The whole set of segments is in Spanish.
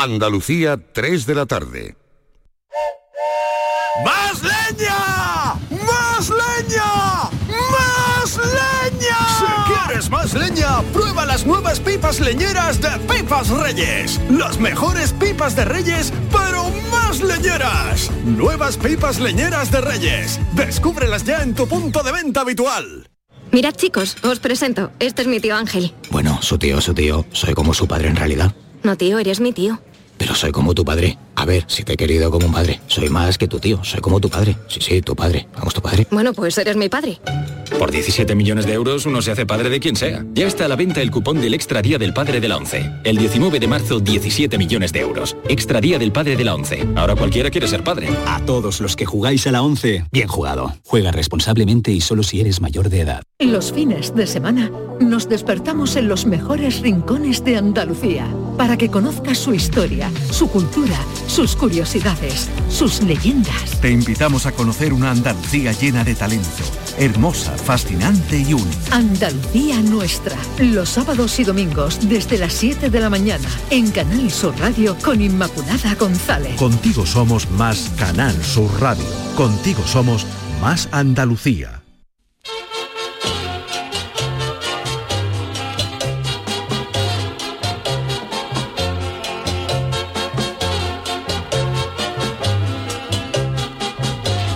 Andalucía, 3 de la tarde. ¡Más leña! ¡Más leña! ¡Más leña! Si quieres más leña, prueba las nuevas pipas leñeras de Pipas Reyes. Las mejores pipas de Reyes, pero más leñeras. Nuevas pipas leñeras de Reyes. Descúbrelas ya en tu punto de venta habitual. Mirad chicos, os presento. Este es mi tío Ángel. Bueno, su tío, su tío. Soy como su padre en realidad. No tío, eres mi tío. Pero soy como tu padre. A ver, si te he querido como un padre. Soy más que tu tío. Soy como tu padre. Sí, sí, tu padre. Vamos, tu padre. Bueno, pues eres mi padre. Por 17 millones de euros uno se hace padre de quien sea. Ya está a la venta el cupón del Extra Día del Padre de la ONCE. El 19 de marzo, 17 millones de euros. Extra Día del Padre de la ONCE. Ahora cualquiera quiere ser padre. A todos los que jugáis a la ONCE, bien jugado. Juega responsablemente y solo si eres mayor de edad. Los fines de semana nos despertamos en los mejores rincones de Andalucía para que conozcas su historia, su cultura, sus curiosidades, sus leyendas. Te invitamos a conocer una Andalucía llena de talento, hermosa, fascinante y única. Andalucía nuestra, los sábados y domingos desde las 7 de la mañana en Canal Sur Radio con Inmaculada González. Contigo somos más Canal Sur Radio. Contigo somos más Andalucía.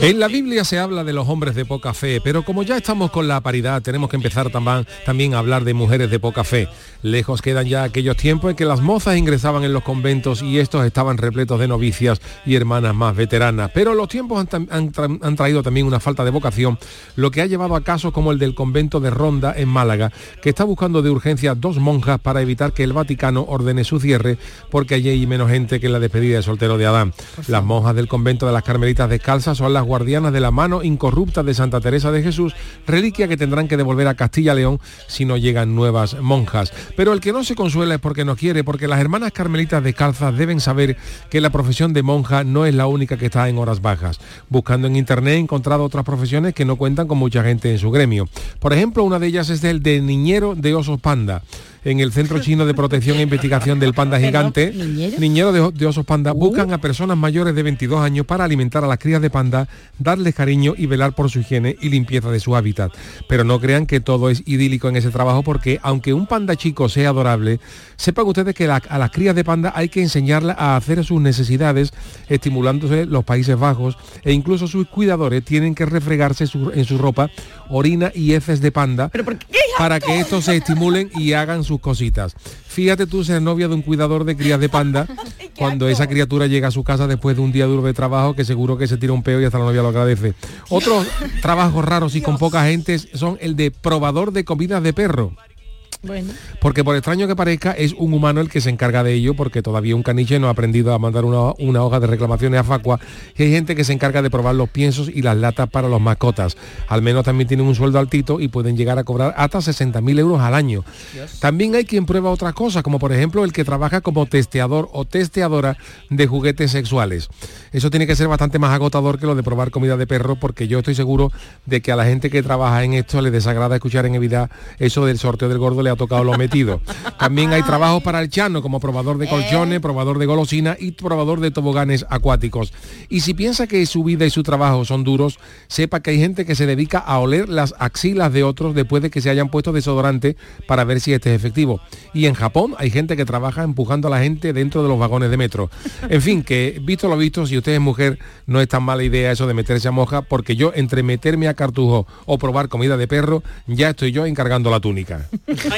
En la Biblia se habla de los hombres de poca fe, pero como ya estamos con la paridad, tenemos que empezar también, también a hablar de mujeres de poca fe. Lejos quedan ya aquellos tiempos en que las mozas ingresaban en los conventos y estos estaban repletos de novicias y hermanas más veteranas. Pero los tiempos han, han tra- han traído también una falta de vocación, lo que ha llevado a casos como el del convento de Ronda en Málaga, que está buscando de urgencia dos monjas para evitar que el Vaticano ordene su cierre, porque allí hay menos gente que en la despedida de soltero de Adán. Las monjas del convento de las Carmelitas Descalzas son las guardianas de la mano incorrupta de Santa Teresa de Jesús, reliquia que tendrán que devolver a Castilla-León si no llegan nuevas monjas. Pero el que no se consuela es porque no quiere, porque las hermanas carmelitas descalzas deben saber que la profesión de monja no es la única que está en horas bajas. Buscando en internet he encontrado otras profesiones que no cuentan con mucha gente en su gremio. Por ejemplo, una de ellas es el de niñero de osos panda. En el Centro Chino de Protección e Investigación del Panda Gigante, niñero de, de osos panda buscan a personas mayores de 22 años para alimentar a las crías de panda, darles cariño y velar por su higiene y limpieza de su hábitat. Pero no crean que todo es idílico en ese trabajo porque aunque un panda chico sea adorable, sepan ustedes que la- a las crías de panda hay que enseñarlas a hacer sus necesidades, estimulándose los Países Bajos e incluso sus cuidadores tienen que refregarse su- en su ropa orina y heces de panda para que estos se estimulen y hagan sus cositas. Fíjate tú ser novia de un cuidador de crías de panda cuando esa criatura llega a su casa después de un día duro de trabajo que seguro que se tira un peo y hasta la novia lo agradece. Otros trabajos raros y con poca gente son el de probador de comidas de perro. Bueno. Porque por extraño que parezca, es un humano el que se encarga de ello, porque todavía un caniche no ha aprendido a mandar una, una hoja de reclamaciones a Facua, y hay gente que se encarga de probar los piensos y las latas para los mascotas. Al menos también tienen un sueldo altito y pueden llegar a cobrar hasta 60.000 euros al año. También hay quien prueba otras cosas, como por ejemplo el que trabaja como testeador o testeadora de juguetes sexuales. Eso tiene que ser bastante más agotador que lo de probar comida de perro, porque yo estoy seguro de que a la gente que trabaja en esto le desagrada escuchar en Navidad eso del sorteo del gordo le ha tocado lo metido. También hay trabajos para el chano, como probador de colchones, probador de golosina y probador de toboganes acuáticos. Y si piensa que su vida y su trabajo son duros, sepa que hay gente que se dedica a oler las axilas de otros después de que se hayan puesto desodorante para ver si este es efectivo. Y en Japón hay gente que trabaja empujando a la gente dentro de los vagones de metro. En fin, que visto lo visto, si usted es mujer, no es tan mala idea eso de meterse a moja, porque yo entre meterme a cartujo o probar comida de perro, ya estoy yo encargando la túnica.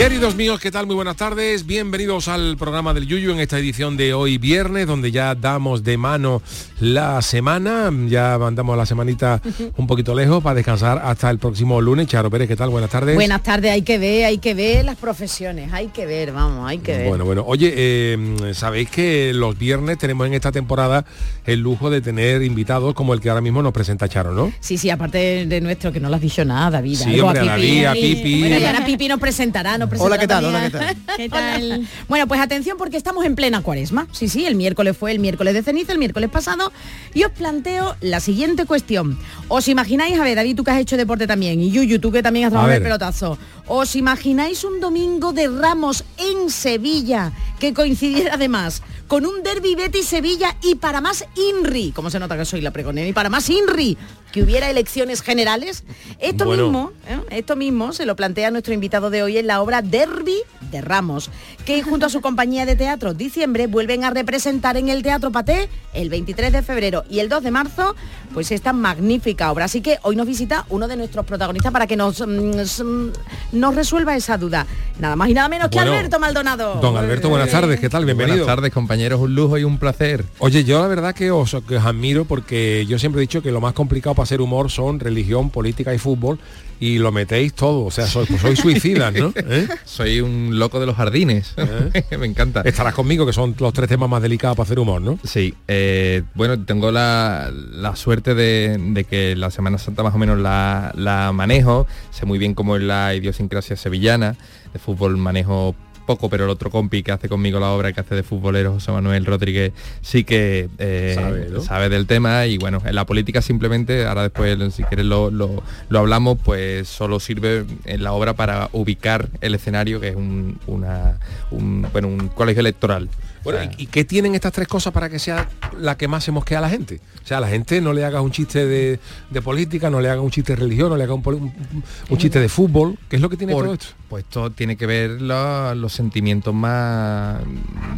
Queridos míos, ¿qué tal? Muy buenas tardes. Bienvenidos al programa del Yuyu en esta edición de hoy viernes, donde ya damos de mano la semana. Ya mandamos la semanita un poquito lejos para descansar hasta el próximo lunes. Charo Pérez, ¿qué tal? Buenas tardes. Buenas tardes, hay que ver, hay que ver las profesiones, hay que ver, vamos, hay que ver. Bueno, bueno. Oye, eh, sabéis que los viernes tenemos en esta temporada el lujo de tener invitados como el que ahora mismo nos presenta Charo, ¿no? Sí, sí, aparte de nuestro, que no lo has dicho nada, David. Sí, algo hombre, a David, a Pipi. Bueno, y ahora Pipi nos presentará, nos Hola, ¿qué tal? Hola, ¿qué tal? Bueno, pues atención porque estamos en plena cuaresma. Sí, sí, el miércoles fue el miércoles de ceniza, el miércoles pasado. Y os planteo la siguiente cuestión. ¿Os imagináis, a ver, David, tú que has hecho deporte también, y Yuyu, tú que también has A trabajado el pelotazo. ¿Os imagináis un domingo de Ramos en Sevilla que coincidiera además con un derby Betis Sevilla y para más INRI, como se nota que soy la pregonera, y para más INRI, que hubiera elecciones generales? Esto Bueno. mismo, ¿eh? esto mismo se lo plantea nuestro invitado de hoy en la obra Derby de Ramos, que junto a su compañía de teatro Diciembre vuelven a representar en el Teatro Paté el 23 de febrero y el 2 de marzo, pues esta magnífica obra. Así que hoy nos visita uno de nuestros protagonistas para que nos, mm, mm, nos resuelva esa duda. Nada más y nada menos que Bueno, Alberto Maldonado. Don Alberto, buenas tardes, ¿qué tal? Bienvenido. Buenas tardes, compañeros, un lujo y un placer. Oye, yo la verdad que os, que os admiro porque yo siempre he dicho que lo más complicado para hacer humor son religión, política y fútbol y lo metéis todo, o sea, sois, pues sois suicidas, ¿no? ¿Eh? Soy un loco de los jardines. Me encanta. Estarás conmigo que son los tres temas más delicados para hacer humor, ¿no? Sí, eh, bueno, tengo la, la suerte de, de que la Semana Santa más o menos la, la manejo. Sé muy bien cómo es la idiosincrasia sevillana. De fútbol manejo poco, pero el otro compi que hace conmigo la obra que hace de futbolero, José Manuel Rodríguez, sí que eh, Sabe, ¿no? sabe del tema y bueno, en la política simplemente, ahora después si quieres lo, lo- lo hablamos, pues solo sirve en la obra para ubicar el escenario, que es un, una, un, bueno, un colegio electoral. Bueno, O sea, ¿y, y qué tienen estas tres cosas para que sea la que más se mosquea a la gente? O sea, a la gente no le hagas un chiste de, de política, no le hagas un chiste de religión, no le hagas un, poli- un- un chiste de fútbol. ¿Qué es lo que tiene Por- todo esto? Pues todo tiene que ver lo- los sentimientos más,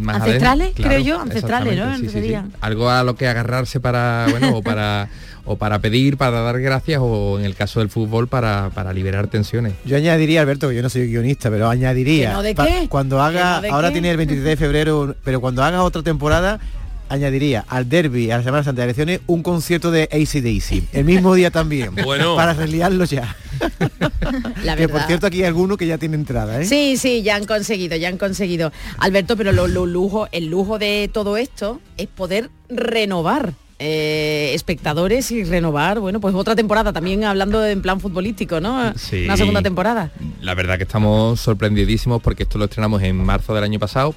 más Ancestrales, creo yo, ancestrales, ¿no? exactamente, sí, sí, sí. Sería. Algo a lo que agarrarse para, bueno, o para o para pedir, para dar gracias, o en el caso del fútbol para, para liberar tensiones. Yo añadiría, Alberto, que yo no soy guionista, pero añadiría. ¿Que no de qué? Cuando ¿Que haga, no de ahora qué? tiene el 23 de febrero, pero cuando haga otra temporada, añadiría al derby, a la Semana Santa de Elecciones, un concierto de ACDC. El mismo día también. Bueno. Para reliarlo ya. La que por cierto aquí hay alguno que ya tiene entrada, ¿eh? Sí, sí, ya han conseguido, ya han conseguido. Alberto, pero lo, lo lujo, el lujo de todo esto es poder renovar eh, espectadores y renovar, bueno, pues otra temporada, también hablando en plan futbolístico, ¿no? Sí. Una segunda temporada. La verdad que estamos sorprendidísimos porque esto lo estrenamos en marzo del año pasado.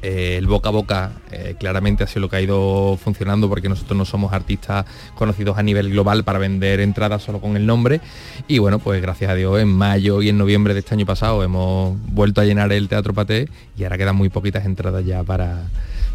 Eh, el boca a boca eh, claramente ha sido lo que ha ido funcionando porque nosotros no somos artistas conocidos a nivel global para vender entradas solo con el nombre y bueno pues gracias a Dios en mayo y en noviembre de este año pasado hemos vuelto a llenar el Teatro Paté y ahora quedan muy poquitas entradas ya para,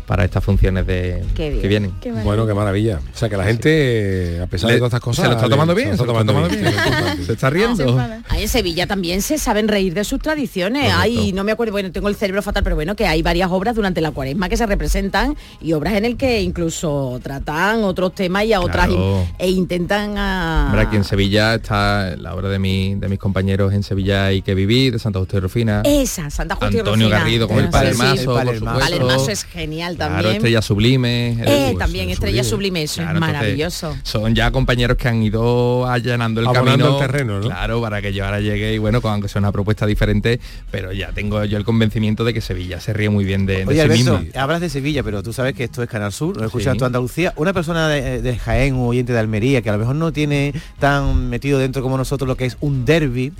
para estas funciones de, Qué bien, que vienen. qué Bueno, qué maravilla. O sea, que la gente, a pesar Le- de todas estas cosas... se lo está tomando bien, se está tomando bien. sí, es importante. Se está riendo. Ahí en Sevilla también se saben reír de sus tradiciones. Hay, no me acuerdo, bueno, tengo el cerebro fatal, pero bueno, que hay varias obras durante la cuaresma que se representan y obras en el que incluso tratan otros temas y a otras Claro. in- e intentan a... Hombre, aquí en Sevilla está la obra de, mi- de mis compañeros en Sevilla y que viví, de Santa Justa y Rufina. Esa, Santa Justa y Antonio Rufina. Garrido con el Sí, Padre sí. Mazo, por Palermaso. supuesto. Palermaso es genial Claro, también. Estrella Sublime. Eh, eh, también Estrella Sublime, eso Claro, es entonces, maravilloso. son ya compañeros que han ido allanando el Abonando camino. el terreno, ¿no? Claro, para que yo ahora llegue y bueno, con- aunque sea una propuesta diferente, pero ya tengo yo el convencimiento de que Sevilla se ríe muy bien de, de Oye, sí Alberto, mismo. hablas de Sevilla, pero tú sabes que esto es Canal Sur, lo escuchas Sí. toda Andalucía. Una persona de, de Jaén o oyente de Almería, que a lo mejor no tiene tan metido dentro como nosotros lo que es un derby,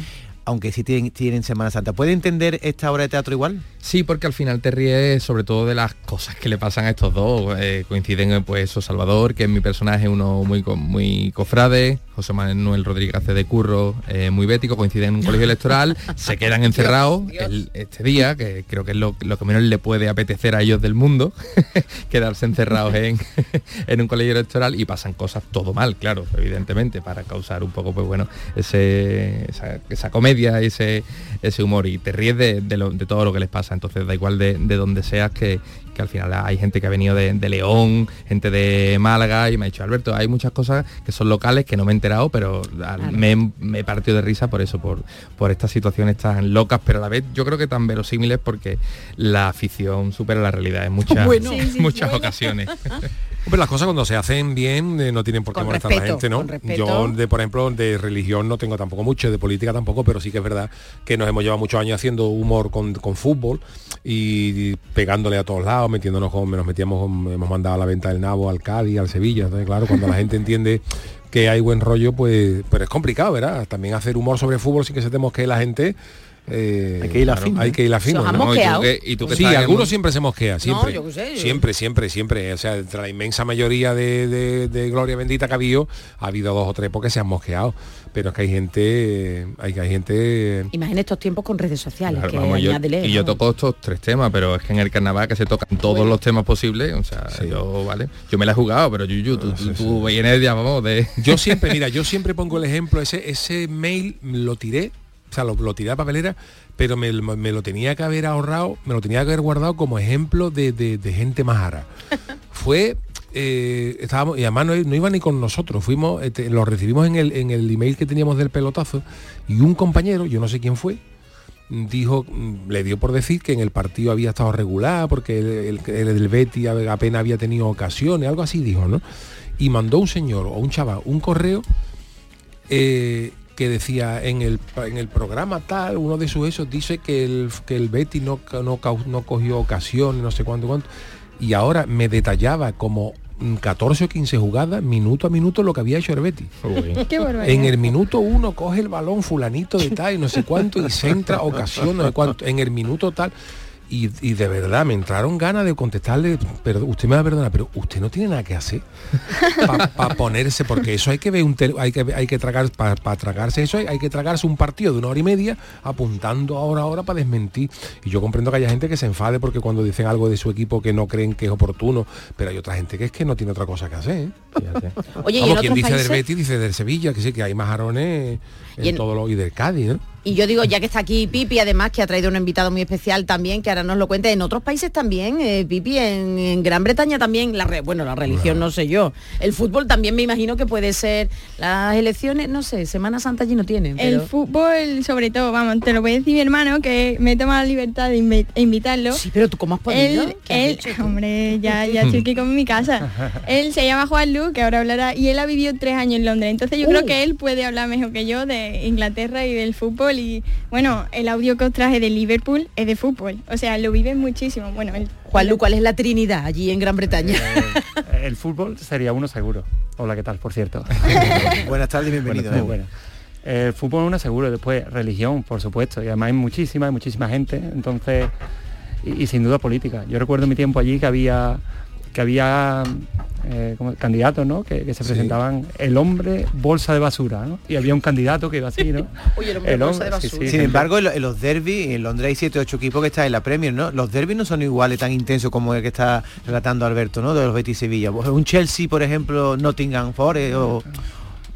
aunque sí tienen, tienen Semana Santa, ¿puede entender esta obra de teatro igual? Sí, porque al final te ríes sobre todo de las cosas que le pasan a estos dos. Eh, coinciden eh, pues eso, Salvador, que es mi personaje, uno muy co- muy cofrade, José Manuel Rodríguez hace de curro, eh, muy bético, coinciden en un colegio electoral, se quedan encerrados el- este día, que creo que es lo, lo que menos le puede apetecer a ellos del mundo, quedarse encerrados en, en un colegio electoral y pasan cosas todo mal, claro, evidentemente, para causar un poco, pues bueno, ese, esa, esa comedia comedia, ese, ese humor y te ríes de, de lo- de todo lo que les pasa. Entonces da igual de, de donde seas que, que al final hay gente que ha venido de, de León, gente de Málaga y me ha dicho, Alberto, hay muchas cosas que son locales que no me he enterado, pero al- me, me he partido de risa por eso, por, por estas situaciones tan locas, pero a la vez yo creo que tan verosímiles porque la afición supera la realidad en muchas, Bueno. Sí, sí, muchas bueno. ocasiones. Hombre, las cosas cuando se hacen bien eh, no tienen por qué Con molestar a la gente, ¿no? Yo, de, por ejemplo, de religión no tengo tampoco mucho, de política tampoco, pero sí que es verdad que nos hemos llevado muchos años haciendo humor con, con fútbol y pegándole a todos lados, metiéndonos con, nos metíamos, con- hemos mandado a la venta del nabo al Cádiz, al Sevilla. Entonces, claro, cuando la gente entiende que hay buen rollo, pues, pero es complicado, ¿verdad? También hacer humor sobre fútbol sin que se temos que la gente. Eh, Hay que ir a claro, fino, Hay que ir a fino. ¿Se os han ¿no? ¿Y tú qué- y tú sí, en algunos un- siempre se mosquea, siempre. yo qué sé, yo- Siempre, siempre, siempre. O sea, entre la inmensa mayoría de, de- de Gloria Bendita que ha habido, ha habido dos o tres porque se han mosqueado. Pero es que hay gente, hay que hay gente. En estos tiempos con redes sociales, Claro, que vamos, yo- añádele, y yo toco estos tres temas, pero es que en el carnaval que se tocan todos los temas posibles, o sea, yo, vale, yo me la he jugado, pero Yuyu, tú, tú, tú vienes ya, vamos, de... Yo siempre, mira, yo siempre pongo el ejemplo, ese, ese mail lo tiré, o sea, lo, lo tiré a papelera, pero me, me lo tenía que haber ahorrado, me lo tenía que haber guardado como ejemplo de, de- de gente majara. Fue, eh, estábamos, y además no, no iba ni con nosotros, fuimos, este, lo recibimos en el, en el email que teníamos del pelotazo, y un compañero, yo no sé quién fue, dijo, mm, le dio por decir que en el partido había estado regular, porque el, el, el del Betty apenas había tenido ocasiones, algo así dijo, ¿no? Y mandó un señor o un chaval un correo eh, que decía en el, en el programa tal, uno de sus esos dice que el, que el Betty no, no, no cogió ocasiones, no sé cuánto, cuánto. Y ahora me detallaba como mm, 14 o 15 jugadas, minuto a minuto, lo que había hecho el Betty. En el minuto uno coge el balón fulanito de tal y no sé cuánto y centra ocasión no sé cuánto. En el minuto tal. Y, y de verdad me entraron ganas de contestarle, pero usted me va a perdonar, pero usted no tiene nada que hacer para ponerse, porque eso hay que ver un tel- hay que hay que tragar para tragarse eso, hay, hay que tragarse un partido de una hora y media apuntando ahora ahora para desmentir. Y yo comprendo que haya gente que se enfade porque cuando dicen algo de su equipo que no creen que es oportuno, pero hay otra gente que es que no tiene otra cosa que hacer. ¿eh? Oye, Vamos, en quien dice del Betis dice del Sevilla, que sí, que hay majarones en, Y en- todo lo y del Cádiz, ¿no? Y yo digo, ya que está aquí Pipi, además que ha traído un invitado muy especial también, que ahora nos lo cuente, en otros países también, eh, Pipi, en, en Gran Bretaña también, la re- bueno, la religión no sé yo. El fútbol también me imagino que puede ser, las elecciones, no sé, Semana Santa allí no tienen. El fútbol, sobre todo, vamos, te lo puede decir mi hermano, que me toma la libertad de invi- invitarlo. Sí, pero tú cómo has podido? Él, hombre, ya, ya estoy aquí con mi casa. él se llama Juan Lu, que ahora hablará, y él ha vivido tres años en Londres. Entonces yo Uh. creo que él puede hablar mejor que yo de Inglaterra y del fútbol. Y bueno, el audio que os traje de Liverpool es de fútbol. O sea, lo viven muchísimo. Bueno, él, Juan Lu, ¿cuál es la Trinidad allí en Gran Bretaña? El fútbol sería uno seguro. Hola, ¿qué tal? Por cierto. Buenas tardes y bienvenido. Bueno, eh. muy buenas. El fútbol uno seguro, después religión, por supuesto, y además hay muchísima, hay muchísima gente, entonces, y, y sin duda política. Yo recuerdo mi tiempo allí que había que había eh, como candidatos, ¿no? Que, que se Sí. presentaban el hombre bolsa de basura, ¿no? Y había un candidato que iba así, ¿no? Oye, el hombre bolsa de basura. sí, Sin embargo, en, lo- en los derbis, en Londres hay 7 o 8 equipos que están en la Premier, ¿no? Los derbis no son iguales, tan intensos como el que está relatando Alberto, ¿no? De los Betis Sevilla. Un Chelsea, por ejemplo, Nottingham Forest o...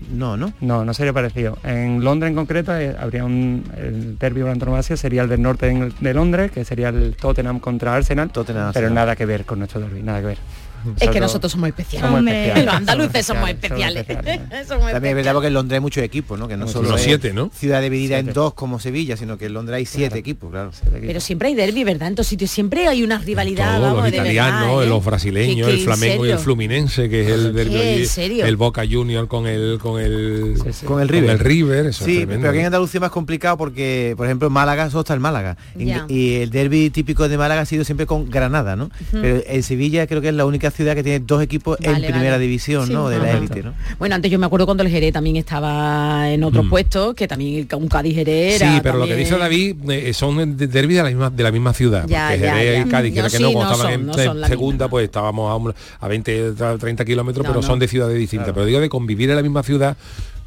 No, ¿no? No, no sería parecido. En Londres en concreto eh, habría un el derby por antonomasia sería el del norte de, de Londres, que sería el Tottenham contra Arsenal, pero Arsenal. nada que ver con nuestro derby, nada que ver. Es que nosotros somos especiales. Somos especiales, Los andaluces somos somos especiales. También es verdad porque en Londres hay muchos equipos, ¿no? Que no solo es siete, ¿no? ciudad dividida en dos como Sevilla, sino que en Londres hay siete equipos, claro. Pero siempre hay derby, ¿verdad? En todos sitios siempre hay una rivalidad. Vamos, los italianos, verdad, ¿eh? los brasileños, el que, Flamengo y el. Fluminense, que es el derbi ¿Qué? allí, ¿En serio? el Boca Junior con el con el Con el River. Con el River, eso sí, es pero aquí en Andalucía es más complicado porque, por ejemplo, en Málaga solo está el Málaga. Y el derby típico de Málaga ha sido siempre con Granada, ¿no? Pero en Sevilla creo que es la única ciudad que tiene dos equipos en Vale, primera vale. división, Sí. ¿no? De la élite, ¿no? Bueno, antes yo me acuerdo cuando el Jerez también estaba en Mm. otros puestos, que también un Cádiz Jerez Sí, pero lo que dice David eh, son de- derbis de la misma de la misma ciudad. Ya, porque ya, Jerez ya. y Cádiz, No, era que sí, no, no como estaban son, en son segunda, pues estábamos a, un- a 20, tra- 30 kilómetros, No, pero no. son de ciudades distintas. Pero digo de convivir en la misma ciudad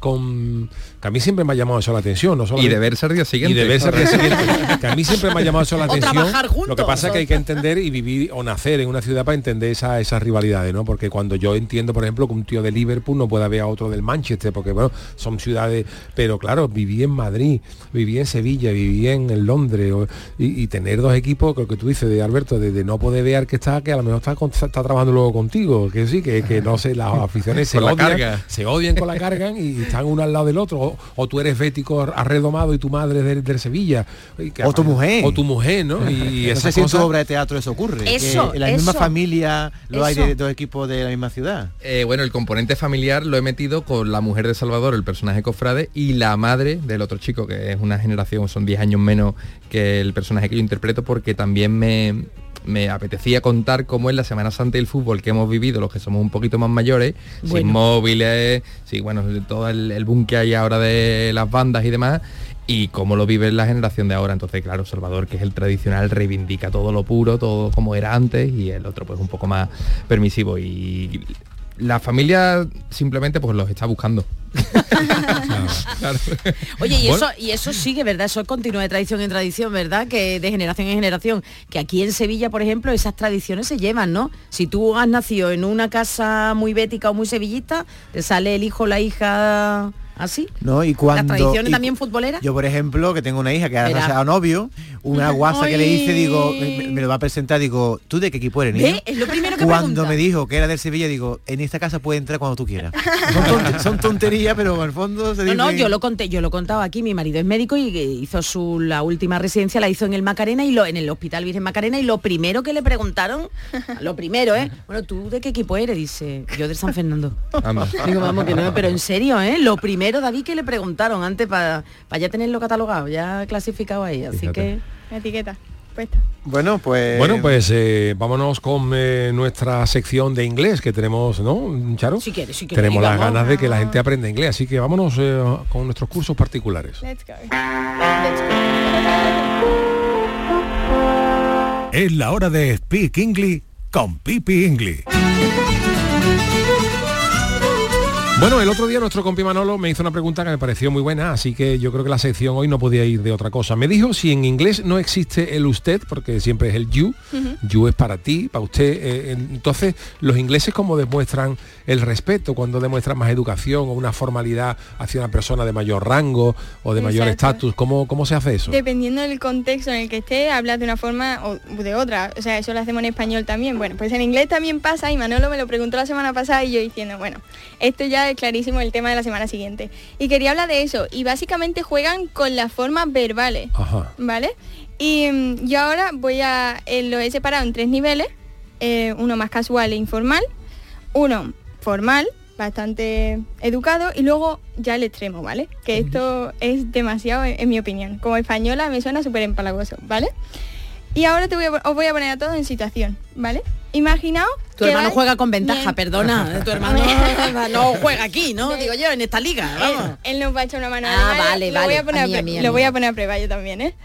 con que a mí siempre me ha llamado eso la atención, no Y solamente- de verse al día siguiente. y de verse al día siguiente, que a mí siempre me ha llamado eso la O atención. trabajar juntos, Lo que pasa es que hay que entender y vivir o nacer en una ciudad para entender esa- esas rivalidades, ¿no? Porque cuando yo entiendo, por ejemplo, que un tío de Liverpool no puede ver a otro del Manchester, porque bueno, son ciudades, pero claro, viví en Madrid, viví en Sevilla, viví en, Londres, o- y, y tener dos equipos, lo que tú dices de Alberto, de, de no poder ver que está, que a lo mejor está, con- está trabajando luego contigo, que sí, que, que no sé, las aficiones se la odian, carga. se odian con la carga y están uno al lado del otro, o, o tú eres bético arredomado y tu madre es del, del Sevilla. y que O tu mujer. O tu mujer, ¿no? Y no sé si en tu obra de teatro eso ocurre. que Eso, en la misma familia lo hay Eso. de dos equipos de la misma ciudad. Eh, bueno, el componente familiar lo he metido con la mujer de Salvador, el personaje cofrade, y la madre del otro chico, que es una generación, son 10 años menos que el personaje que yo interpreto, porque también me, me apetecía contar cómo es la Semana Santa y el fútbol que hemos vivido, los que somos un poquito más mayores, sin móviles, sí, bueno, todo el, el boom que hay ahora de las bandas y demás, y cómo lo vive la generación de ahora. Entonces, claro, Salvador, que es el tradicional, reivindica todo lo puro, todo como era antes, y el otro pues un poco más permisivo. Y la familia simplemente pues los está buscando. Claro. Oye, y, Bueno. eso, y eso sigue, ¿verdad? Eso continúa de tradición en tradición, ¿verdad? Que de generación en generación. Que aquí en Sevilla, por ejemplo, esas tradiciones se llevan, ¿no? Si tú has nacido en una casa muy bética o muy sevillista, te sale el hijo la hija así. ¿no? Y cuando Las tradiciones y también futboleras. Yo, por ejemplo, que tengo una hija que ha novio, una guasa que le hice, digo, me, me lo va a presentar, digo, ¿tú de qué equipo eres, niño? ¿Ve? Es lo primero que Cuando pregunta. me dijo que era del Sevilla, digo, en esta casa puede entrar cuando tú quieras. Son, tonte- son tonterías, pero en el fondo se No, dice... no, yo lo conté, yo lo contaba aquí, mi marido es médico y hizo su la última residencia la hizo en el Macarena y lo en el Hospital Virgen Macarena y lo primero que le preguntaron, lo primero, ¿eh? Bueno, ¿tú de qué equipo eres? Dice, yo de San Fernando. Digo, vamos, que no, pero en serio, ¿eh? Lo primero, David, que le preguntaron antes para ya tenerlo catalogado, ya clasificado ahí. Así Fíjate. que. Etiqueta. Puesta. Bueno, pues... Bueno, pues eh, vámonos con eh, nuestra sección de inglés que tenemos, ¿no, Charo? Si quieres, si quieres, Tenemos las ganas de que la gente aprenda inglés, así que vámonos eh, con nuestros cursos particulares. Let's go. Es la hora de Speak English con Pipi English. Bueno, el otro día nuestro compi Manolo me hizo una pregunta que me pareció muy buena, así que yo creo que la sección hoy no podía ir de otra cosa. Me dijo si en inglés no existe el usted, porque siempre es el you, you es para ti, para usted. eh, entonces, los ingleses cómo demuestran el respeto, cuando demuestran más educación o una formalidad hacia una persona de mayor rango o de mayor estatus, ¿cómo, ¿cómo se hace eso? Dependiendo del contexto en el que esté, hablas de una forma o de otra. O sea, eso lo hacemos en español también. Bueno, pues en inglés también pasa y Manolo me lo preguntó la semana pasada y yo diciendo, bueno, esto ya clarísimo el tema de la semana siguiente. Y quería hablar de eso. Y básicamente juegan con las formas verbales. Ajá. ¿Vale? Y mm, yo ahora voy a, eh, lo he separado en tres niveles, eh, uno más casual e informal, uno formal, bastante educado, y luego ya el extremo, ¿vale? Que esto es demasiado, en, en mi opinión. Como española me suena súper empalagoso, ¿vale? Y ahora te voy a, os voy a poner a todos en situación, ¿vale? Imaginaos Tu que hermano vais- juega con ventaja, Bien. perdona. Tu hermano no juega aquí, ¿no? Digo yo, en esta liga. Vamos. Él, él nos va a echar una mano. Ah, vale, lo Voy vale. a poner A mí, mí, lo voy a poner a prueba yo también, ¿eh?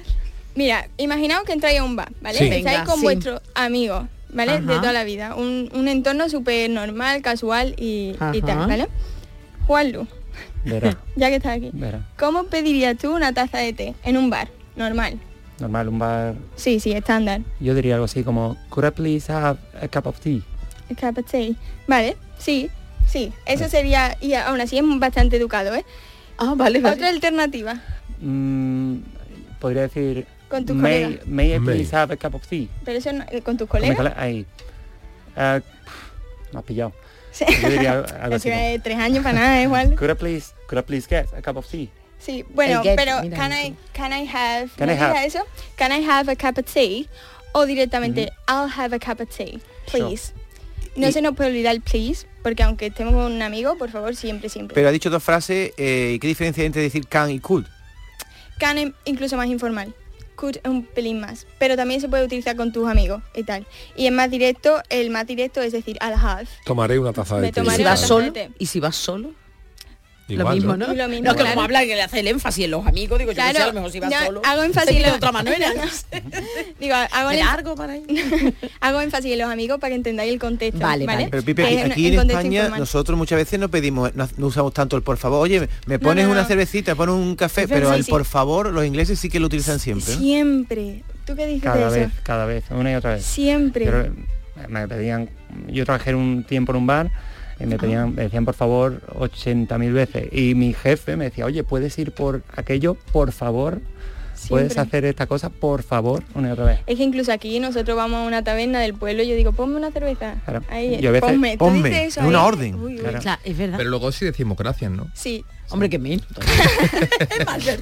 Mira, imaginaos que entráis a un bar, ¿vale? Sí. Venga, con sí. vuestros amigos, ¿vale? De toda la vida. Un, un entorno súper normal, casual y, tal, ¿vale? Juanlu, Verá, ya que estás aquí. verá. ¿Cómo pedirías tú una taza de té en un bar? Normal. Normal, un bar. Sí, sí, estándar. Yo diría algo así como, could I please have a cup of tea? A cup of tea. Vale, sí, sí. Eso sería, y aún así es bastante educado, ¿eh? Ah, vale, vale. Otra alternativa. Mm, podría decir, Con tus may, colegas. may I May. please have a cup of tea? Pero eso no- eh, con tus colegas. cole- Ahí. Ah, me has pillado. Sí. Yo diría algo Es así. que como, de tres años para nada, igual. Could I please, could I please get a cup of tea? Sí, bueno, get, pero mira, can. I, can I have, Can ¿no I have? diga eso? Can I have a cup of tea? O directamente, I'll have a cup of tea, please. No Y- se nos puede olvidar el please, porque aunque estemos con un amigo, por favor, siempre, siempre. Pero ha dicho dos frases, eh, ¿qué diferencia hay entre decir can y could? Can es incluso más informal. Could es un pelín más. Pero también se puede utilizar con tus amigos y tal. Y es más directo, el más directo es decir, I'll have. Tomaré una taza de té. ¿Y tomaré si vas solo? ¿Y si vas solo? Lo mismo, ¿no? ¿no? Y lo mismo, no, que claro. como habla que le hace el énfasis en los amigos, digo, yo Claro, que sé, a lo mejor si va no, solo. hago énfasis lo- otra sé. Digo, hago, largo para ahí. hago énfasis en los amigos para que entendáis el contexto. Vale, Vale, Pero Pipe, aquí, en España informal. nosotros muchas veces no pedimos, no, no usamos tanto el por favor. Oye, me pones no, una no. cervecita, pones un café, pero sí, el sí. por favor los ingleses sí que lo utilizan siempre. ¿no? Siempre. ¿Tú qué dices Cada de vez, eso? cada vez, una y otra vez. Siempre. Pero, me pedían, yo trabajé un tiempo en un bar me pedían, me decían por favor 80.000 veces. Y mi jefe me decía, oye, ¿puedes ir por aquello? Por favor. ¿Puedes hacer esta cosa? Por favor, una y otra vez. Es que incluso aquí nosotros vamos a una taberna del pueblo y yo digo, ponme una cerveza. Claro. Ahí, Yo a veces- ponme. ¿Tú Ponme, dices eso es una ahí? orden. Uy, uy. Claro. Claro, es verdad. Pero luego sí decimos gracias, ¿no? Sí. Hombre, que menos.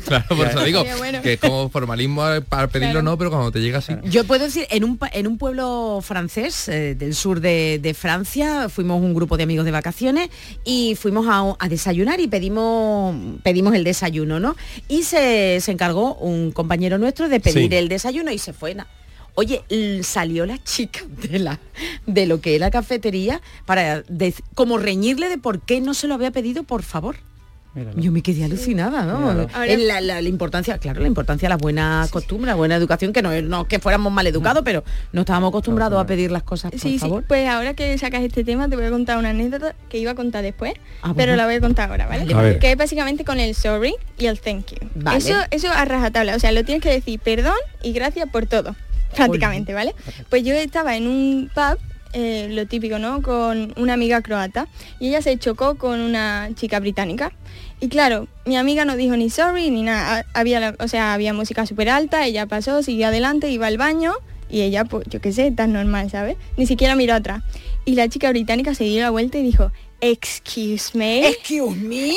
Claro, por eso digo bueno. que es como formalismo para pedirlo Claro. no, pero cuando te llega así. Yo puedo decir, en un, en un pueblo francés eh, del sur de, de Francia, fuimos un grupo de amigos de vacaciones y fuimos a, a desayunar y pedimos, pedimos el desayuno, ¿no? Y se, se encargó un compañero nuestro de pedir Sí. el desayuno y se fue. na- Oye, salió la chica de, la, de lo que era cafetería para como reñirle de por qué no se lo había pedido, por favor. Míralo. Yo me quedé alucinada, ¿no? En la, la- la importancia, claro, la importancia de la buena costumbre, la buena educación, que no es no que fuéramos mal educados, pero no estábamos acostumbrados a pedir las cosas, por Sí, sí. Pues ahora que sacas este tema te voy a contar una anécdota que iba a contar después, Ah, pero bueno. la voy a contar ahora, ¿vale? Que es básicamente con el sorry y el thank you. Vale. Eso, eso a rajatabla, o sea, lo tienes que decir perdón y gracias por todo, prácticamente, ¿vale? Pues yo estaba en un pub, eh, lo típico, ¿no? Con una amiga croata y ella se chocó con una chica británica. Y claro, mi amiga no dijo ni sorry ni nada. Ha- Había, o sea, había música súper alta, ella pasó, siguió adelante, iba al baño y ella, pues, yo qué sé, tan normal, ¿sabes? Ni siquiera miró atrás. Y la chica británica se dio la vuelta y dijo, excuse me. Excuse me.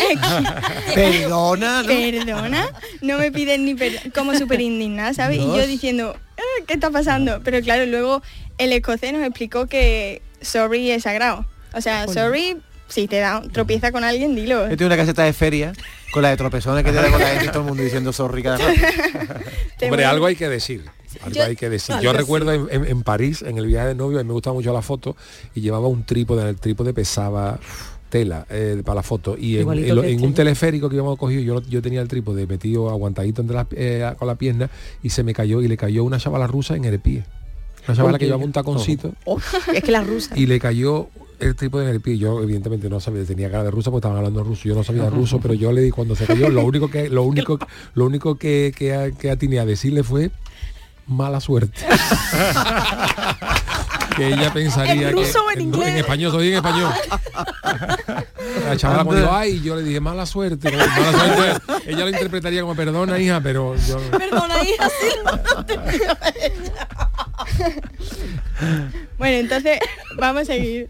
Perdona, ¿no? Perdona, no me piden ni perdón, como súper indignada, ¿sabes? Y yo diciendo, "Ah, ¿qué está pasando? Pero claro, luego el escocés nos explicó que sorry es sagrado. O sea, sorry, si te da tropieza con alguien, dilo. Yo tengo una caseta de feria con la de tropezones que te da con la gente y todo el mundo diciendo sorry cada rato. Hombre, algo hay que decir. Algo Yo- hay que decir. Yo recuerdo en, en- en París, en el viaje de novio, a mí me gustaba mucho la foto y llevaba un trípode, el trípode pesaba tela eh, para la foto y en, este, un teleférico que íbamos cogido yo, yo tenía el trípode metido aguantadito entre eh, con la pierna y se me cayó y le cayó una chavala rusa en el pie una chavala que llevaba un taconcito Oh, es que la rusa. y le cayó el trípode en el pie. Yo evidentemente no sabía, tenía cara de rusa porque estaban hablando ruso. Yo no sabía ruso, pero yo le di cuando se cayó, lo único que, lo único, lo único que, que, atiné a decirle fue mala suerte. que ella pensaría ¿En ruso que o en inglés? en español, soy en español. La chavala cuando dijo, ay, yo le dije mala suerte, mala suerte. Ella lo interpretaría como perdona, hija, pero yo Perdona, hija, sí. Bueno, entonces vamos a seguir.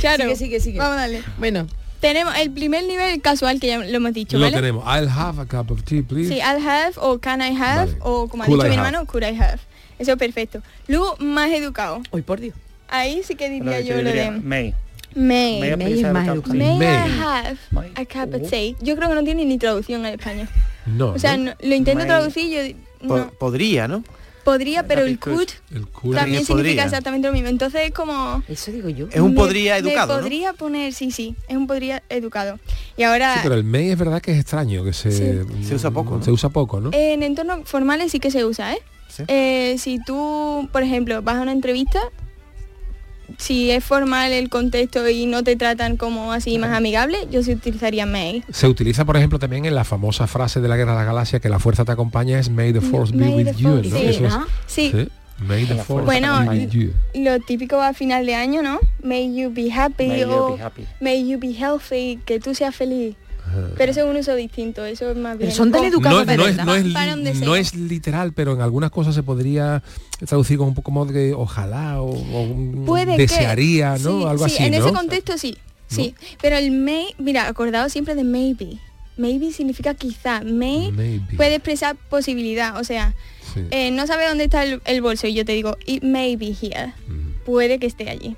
Claro, Sigue, sigue, sigue. vamos a darle. Bueno, Tenemos el primer nivel casual que ya lo hemos dicho, lo ¿vale? tenemos. I'll have a cup of tea, please. Sí, I'll have o can I have Vale. o como ha Could dicho I mi have. hermano, could I have. Eso es perfecto. Luego, más educado. hoy por Dios. Ahí sí que Bueno, diría yo lo diría, de May. may. May, May es más educado. May, May. I have May. a cup of tea. Yo creo que no tiene ni traducción al español. No, O sea, ¿no? no- lo intento May. traducir y yo di- Po- no. Podría, ¿no? Podría, pero el could. could el culo. también significa podría. exactamente lo mismo. Entonces es como Eso digo yo. Es un me- podría educado, Me ¿no? podría poner, sí, sí, es un podría educado. Y ahora Sí, pero el May es verdad que es extraño, que se, Sí. Se usa poco, ¿no? Se usa poco, ¿no? en entornos formales sí que se usa, ¿eh? Sí. Eh, si tú, por ejemplo, vas a una entrevista, si es formal el contexto y no te tratan como así más amigable, yo sí utilizaría may. Se utiliza, por ejemplo, también en la famosa frase de la Guerra de la Galaxia que la fuerza te acompaña es May the Force be with you, sí. Eso es- Sí, sí. May the Force Bueno, be with you. lo típico a final de año, ¿no? May you be happy May you o be happy. may you be healthy, que tú seas feliz. Pero eso es un uso distinto, eso es más bien. Pero son tan como- educados No, no es, no, es, no es literal, pero en algunas cosas se podría traducir como un poco más de ojalá o, o un Puede que- desearía, ¿no? Sí, Algo sí, así, en ¿no? ese contexto sí, sí. Pero el may, mira, acordado siempre de maybe. Maybe significa quizá. May Maybe. puede expresar posibilidad. O sea, Sí. eh, no sabe dónde está el, el bolso y yo te digo, it may be here. Puede que esté allí.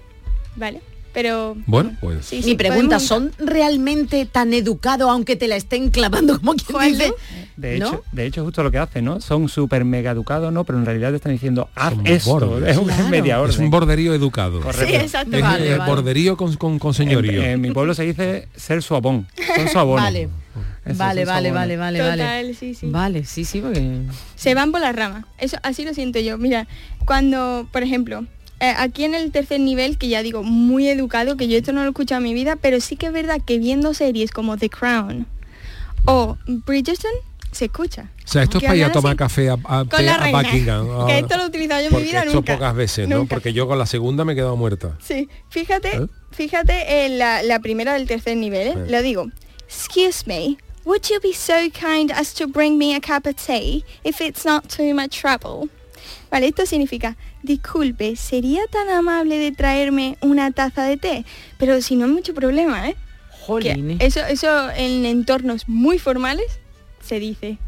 ¿Vale? Pero... Bueno, pues sí, Mi pregunta, podemos- ¿son realmente tan educados aunque te la estén clavando como quien ¿Cuál, dice? no? De ¿No? hecho, de hecho justo lo que hacen, ¿no? Son súper mega educados, ¿no? Pero en realidad te están diciendo, haz Son esto. bordes. Es un Claro. media orden. es un borderío educado. Correcto. Sí, exacto. Es Vale, eh, vale. borderío con, con, con En, señorío. en mi pueblo se dice ser suabón. Son suabones. Vale. Vale, vale, vale, vale, Total, vale. sí, sí. Vale, sí, sí, porque... Se van por las ramas. Eso así lo siento yo. Mira, cuando, por ejemplo, eh, aquí en el tercer nivel, que ya digo, muy educado, que yo esto no lo he escuchado en mi vida, pero sí que es verdad que viendo series como The Crown o Bridgerton, se escucha. O sea, esto es para ir a tomar así, café a, a- con la a reina. Buckingham. Que esto lo he utilizado yo en mi vida esto nunca. pocas veces. Porque yo con la segunda me he quedado muerta. Sí, fíjate, ¿Eh? fíjate en la, la primera del tercer nivel, ¿eh? Lo digo. Excuse me, would you be so kind as to bring me a cup of tea if it's not too much trouble? Vale, esto significa, disculpe, ¿sería tan amable de traerme una taza de té? Pero si no hay mucho problema, ¿eh? Jolines. eso, eso en entornos muy formales se dice.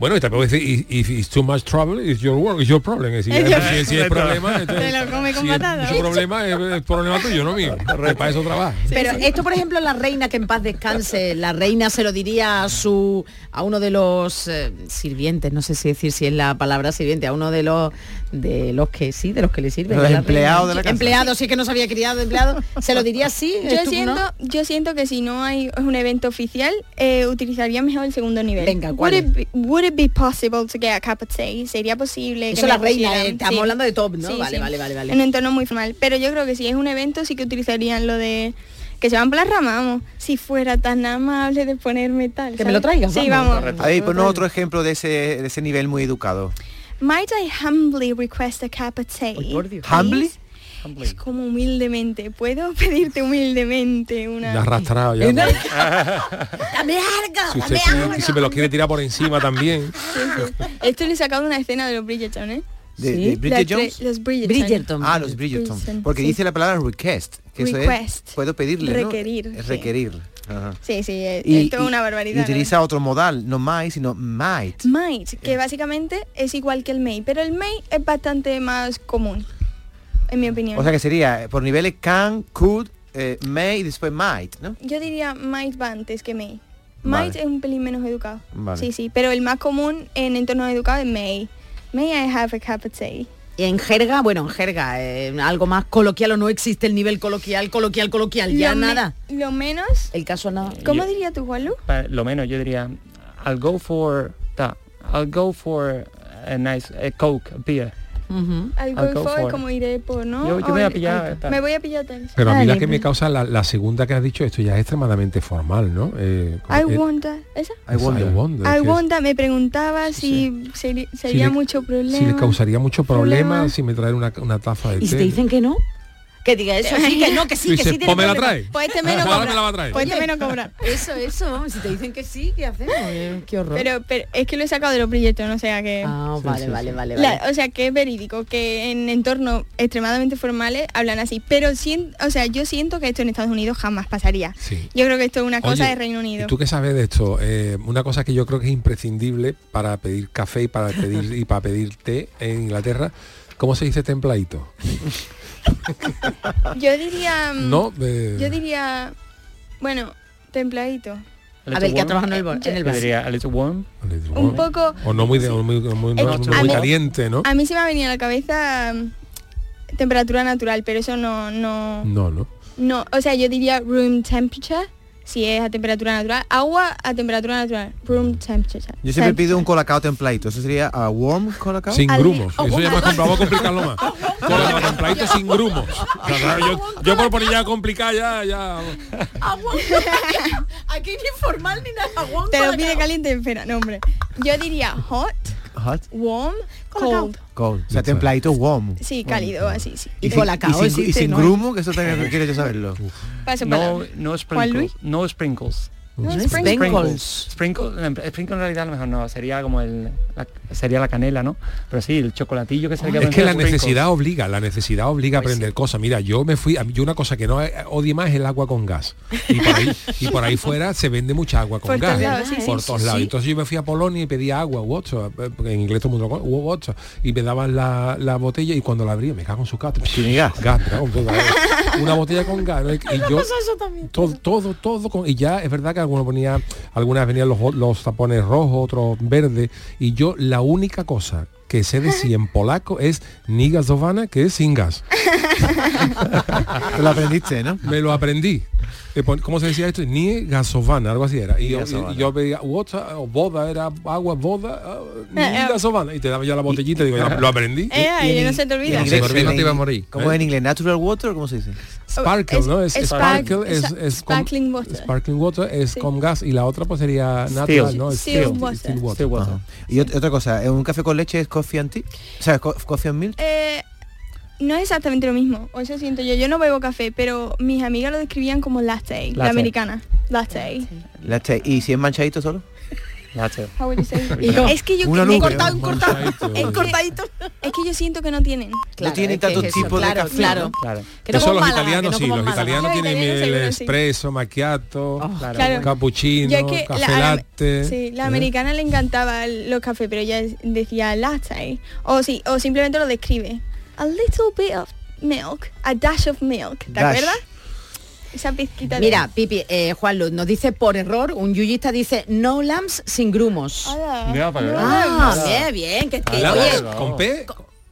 Bueno, y puedo decir, if it's too much trouble, it's your work, it's your problem. Es decir, Es your- si, si es problema, Te lo come con si es problema, es, es problema tuyo, no mío. Que para eso trabaja. Pero esto, por ejemplo, la reina que en paz descanse, la reina se lo diría a su a uno de los eh, sirvientes, no sé si decir si es la palabra sirviente, a uno de los de los que sí, de los que le sirven. Los empleados reina. de la casa. Empleados, sí que no se había criado empleado, se lo diría así. Yo ¿Tú, no? siento, yo siento que si no hay un evento oficial, eh, utilizaría mejor el segundo nivel. Venga, ¿cuál would, it be, would it be possible to get a cup of tea? Sería posible. Eso que la reina, eh, estamos hablando de top, ¿no? Sí, Vale, sí. vale, vale, vale. En un entorno muy formal. Pero yo creo que si es un evento sí que utilizarían lo de que se van por las ramas, vamos. Si fuera tan amable de ponerme tal. Que me lo traigas, Sí, vamos. vamos. A ver, ponnos otro ejemplo de ese, de ese nivel muy educado. Might I humbly request a cup of tea? ¿Humbly? Es como humildemente. ¿Puedo pedirte humildemente una? Ya arrastrado ya. Una- ¡Dame algo! Si usted si, si me lo quiere tirar por encima también. Esto le he sacado una escena de los Bridgerton, ¿eh? De, Sí. de Bridget Jones. Los Bridgerton. Bridgerton. Ah, los Bridgerton. Bridgerton, Porque sí. dice la palabra request. Que eso Request. es, puedo pedirle, ¿no? Requerir, Es sí. requerir. Ajá. Sí, sí, es, Y, es toda y- una y barbaridad. utiliza otro modal, no might, sino might. ¿no? Might, que básicamente es igual que el may, pero el may es bastante más común, en mi opinión. O sea que sería eh, por niveles can, could, eh, may y después might, ¿no? Yo diría might va antes que may. Vale. Might es un pelín menos educado. Vale. Sí, sí, pero el más común en entornos educados es may. May I have a cup of tea? Y en jerga, bueno, en jerga, eh, algo más coloquial o no existe el nivel coloquial, coloquial, coloquial, ya Lo nada. Lo menos, El caso no. ¿cómo Yo- diría tú, Juanlu? Lo menos yo diría I'll go for ta, I'll go for a nice a coke a beer Ujú. I'll I'll go go for, for- como iré por, ¿no? Yo- yo voy a pillar, tal. Me voy a pillar tal. Pero a mí la Vale, que me causa la, la segunda que has dicho, esto ya es extremadamente formal, ¿no? Eh, I wonder, ¿esa? I wonder. I wonder, I wonder, me preguntaba si seri- sería le- mucho problema. Si le causaría mucho problema, Problema. si me traer una, una taza de té. ¿Y si te dicen que no? Que diga eso, sí, que no, que sí, que sí tiene "Pues me la problema". trae. Pues este menos Ahora me cobra. la va a traer. Pues este menos cobra. Eso, eso, si te dicen que sí, ¿qué hacemos? Eh, qué horror. Pero, pero es que lo he sacado de los Bridgerton, o sea que... ah, vale, sí, vale, sí. vale, La- vale. o sea que es verídico que en entornos extremadamente formales hablan así pero sien- o sea yo siento que esto en Estados Unidos jamás pasaría Sí. yo creo que esto es una cosa Oye, de Reino Unido ¿y tú qué sabes de esto? Eh, una cosa que yo creo que es imprescindible para pedir café y para pedir y para pedir té en Inglaterra, ¿cómo se dice templadito? yo diría mm, No, eh, yo diría bueno templadito A A ver, que ha trabajado en el, Eh, bar- en el warm. bar. Yo diría a little warm un poco o no muy, de- o muy, muy- no- mí- caliente, ¿no? a mí se me ha venido a la cabeza mm, temperatura natural pero eso no no No, no. no o sea yo diría room temperature si es a temperatura natural agua a temperatura natural room temperature Yo siempre pido un colacao templadito. Eso sería a warm colacao. Sin grumos. Eso ya más complicado, vamos a complicarlo más. Con el templadito sin grumos. Yo, yo por poner ya complicar ya, ya. Aquí ni formal ni nada. te lo pide caliente espera no hombre yo diría hot Hot. warm cold Cold. O sea, templadito warm. Sí, cálido, así, sí. Y sin- colacao y sin, y sin ¿no? grumo, que eso también quiero yo saberlo. No no sprinkles no sprinkles No, Sprinkles. sprinkles. Sprinkle, en- sprinkle en realidad a lo mejor no, sería como el la- sería la canela, ¿no? Pero sí, el chocolatillo que se le queda Es que la necesidad obliga, la necesidad obliga a Pues aprender cosas. Mira, yo me fui, a mí- yo una cosa que no odio más es el agua con gas. Y por ahí, y por ahí fuera se vende mucha agua con Por gas. sí, por sí, todos sí, lados. sí. Entonces yo me fui a Polonia y pedía agua, water, eh, porque en inglés todo el mundo conoce, water, y me daban la, la botella y cuando la abría me cago en su. Tiene gas. Gas, una botella con gas. ¿no? Y yo todo, todo, todo con, y ya es verdad que algunos ponía, algunas venían los, los tapones rojos, otros verdes, y yo la única cosa que sé de si en polaco es ni gasowana, que es sin gas. Te lo aprendiste, ¿no? Me lo aprendí. Eh, ¿Cómo se decía esto? Ni gasovana, algo así era. Y yo, y yo veía water o boda, era agua, boda, ah, ni Eh, eh. gasovana. Y te daba ya la botellita y digo, ya lo aprendí. Eh, Y y en no se te olvida. en- te iba a morir. ¿Cómo es ¿Eh? en inglés? ¿Natural water? ¿Cómo se dice? Sparkle, Es- ¿no? Es, es sparkle, spark- es, es con- sparkling water. Sparkling water es Sí. con gas y la otra pues sería natural, Still. ¿no? Still Still- water. still water. Water. Y ot- otra cosa, ¿un café con leche es coffee and tea? O sea, co- coffee and milk. Eh, no es exactamente lo mismo, o eso siento yo. Yo no bebo café, pero mis amigas lo describían como latte, la Latte. americana. Latte. Latte. ¿Y si es manchadito solo? Latte. How would you say? Hijo, es que yo una cortado, un cortado. En cortadito. es que yo siento que no tienen. Claro, tiene es que tantos es tipos de claro, café, Claro. ¿no? Claro. Que no Eso los italianos que no sí, los italianos Los tienen italianos el seguro sí. espresso, macchiato, Claro. Claro. cappuccino, es que café la- la- latte. Sí, la ¿eh? americana le encantaba los cafés, pero ella decía latte. O sí, o simplemente lo describe. A little bit of milk, a dash of milk. ¿Te Dash. acuerdas? Esa pizquita de... Mira, Pipi, eh, Juan Luz nos dice por error, un yuyista dice no lamps sin grumos. Hola. Mira, para. Ah, bien, bien. Que, que- Ala, oye, ¿Con P?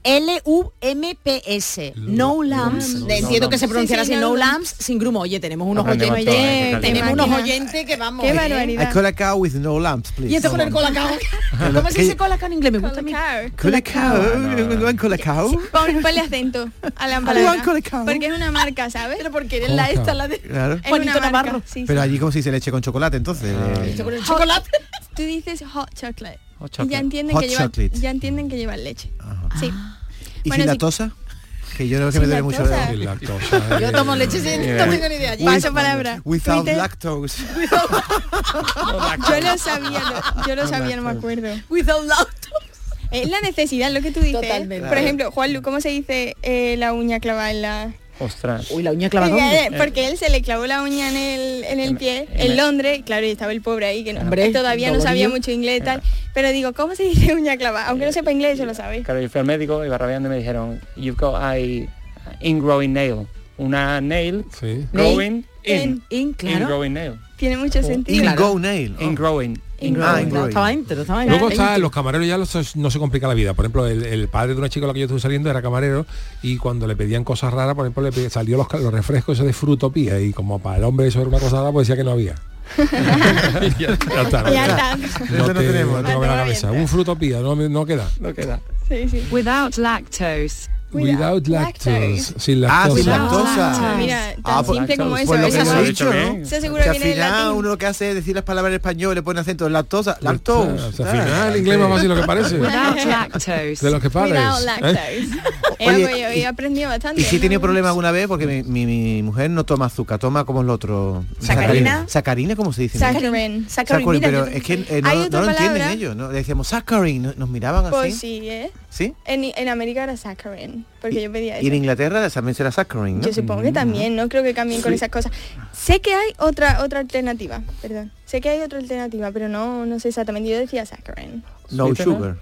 L-U-M-P-S. No lamps. No Entiendo que se pronunciará Sí, sí, así, no lamps sin grumo. Oye, tenemos unos oyentes. tenemos unos oyentes que vamos. Qué barbaridad. I call a cow with no lamps, please. Y este con el colacao. ¿Cómo se dice colacao en inglés? Me gusta a mí. Colacao. Colacao. ¿No en colacao? Pon, ponle acento a la palabra. Colacao. Porque es una marca, ¿sabes? Pero porque eres la esta, la de Claro. Es Juanito Navarro. Pero allí como si se leche con chocolate, entonces. con el Hot- chocolate. Tú dices hot chocolate. Hot Y ya entienden Hot que lleva, chocolate. ya entienden que lleva leche. Sí. ¿Y Bueno, sin? Que yo no sé que me duele mucho. Sin lactosa, Yo eh. tomo leche sin, no tengo ni idea. Paso palabra. Without Twitter. lactose. Yo lo sabía, lo- yo lo sabía, no me acuerdo. Without lactose. Es la necesidad, lo que tú dices. Totalmente. Por ejemplo, Juan Lu, ¿cómo se dice eh, la uña clavada en la...? Ostras. Uy, la uña clavada. Eh, Porque él se le clavó la uña en el, en el pie, en Londres, claro, y estaba el pobre ahí, que no, Hombre, todavía no sabía mucho inglés y tal. Pero digo, ¿cómo se dice uña clavada? Aunque no sepa inglés, yo lo sabe. Claro, yo fui al médico, y me dijeron, you've got a ingrowing nail. Una nail Sí. growing in. In. In, claro. Nail. Tiene mucho sentido. Ingo nail. Oh. Ingrowing. Ah, Ah, estaba estaba dentro. Luego está, los camareros ya los- no se complica la vida. Por ejemplo, el, el padre de una chica con la que yo estuve saliendo era camarero y cuando le pedían cosas raras, por ejemplo, le pedía- salió los, los refrescos esos de frutopía y como para el hombre eso era una cosa rara, pues decía que no había. ya, ya está. no Ya queda. está. No Eso no te, tenemos, no ¿no? te cabe en la Va cabeza. bien. Un frutopía, no, no queda. No queda. Sí, sí. Without lactose. Without lactose. Sin Ah, lactosa. sin Without lactosa. lactose. Mira, tan Ah, pues- simple como eso. Pues lo que eso, se ha lo he dicho, ¿no? bien. eso seguro Que al final latín. uno lo que hace es decir las palabras en español, le pone acento lactosa, sea, lactose. o sea, al final el inglés más fácil de lo que parece. Without lactose. De los que Without pares. ¿eh? lactose. Eh, Oye, pues, he aprendido bastante. Y si he tenido problemas alguna vez, porque mi, mi- mi mujer no toma azúcar, toma como el otro. ¿Sacarina? ¿Sacarina cómo se dice? Saccharin, mira, pero es que eh, no, no lo entienden ellos, ¿no? Le decíamos saccharin, ¿no? nos miraban así. Pues sí, ¿eh? ¿Sí? En, en América era porque yo pedía eso. Y en Inglaterra también será saccharin, ¿no? Yo supongo que también, no creo que cambien con Sí. esas cosas. Sé que hay otra otra alternativa, perdón. Sé que hay otra alternativa, pero no no sé exactamente. Yo decía saccharin. No Sweetener. sugar.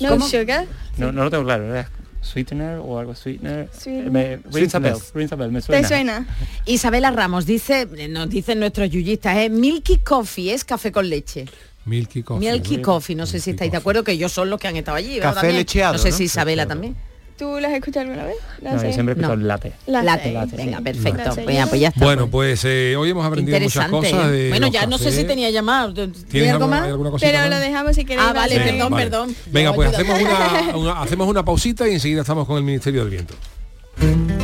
No ¿Cómo? sugar. No, no lo tengo claro. ¿era sweetener o algo sweetener? Sweetener. Me, me ¿Te suena. suena? Isabela Ramos dice, nos dicen nuestros yuyistas, es milky coffee, es café con leche. Milky coffee. Milky coffee, no sé si estáis de coffee. acuerdo que ellos son los que han estado allí. ¿verdad? Café También. lecheado, No sé ¿no? si Isabela Lecheado. también. ¿Tú las has escuchado alguna vez? No, yo siempre he escuchado No. latte. Latte, Latte, venga, perfecto. Venga, pues ya está. Bueno, pues eh, hoy hemos aprendido muchas cosas. de Bueno, ya no sé si tenía llamado. ¿Tienes ¿Tienes algo más? alguna Pero más? lo dejamos si queréis. Ah, vale, perdón, vale. perdón. Venga, pues hacemos una, una- hacemos una pausita y enseguida estamos con el Ministerio del Viento.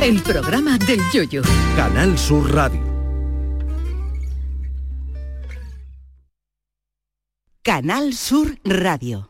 El programa del yoyo. Canal Sur Radio. Canal Sur Radio.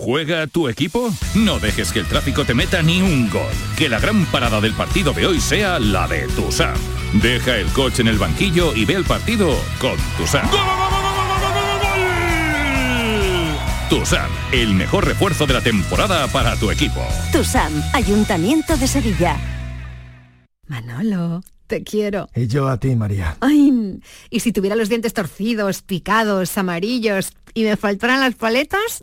¿Juega tu equipo? No dejes que el tráfico te meta ni un gol. Que la gran parada del partido de hoy sea la de Tusam. Deja el coche en el banquillo y ve el partido con Tusam. Tusam, el mejor refuerzo de la temporada para tu equipo. TUSAM, Ayuntamiento de Sevilla. Manolo, Te quiero. Y yo a ti, María. Ay, y si tuviera los dientes torcidos, picados, amarillos y me faltaran las paletas,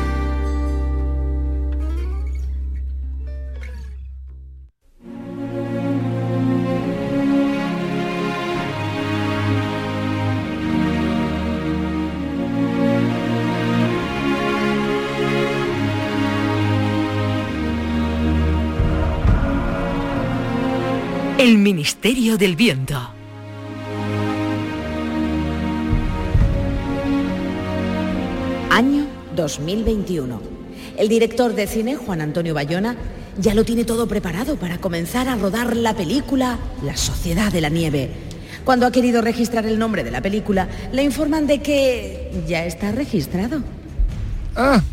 El Ministerio del Viento. Año 2021. El director de cine, Juan Antonio Bayona, ya lo tiene todo preparado para comenzar a rodar la película La Sociedad de la Nieve. Cuando ha querido registrar el nombre de la película, le informan de que ya está registrado. Ah.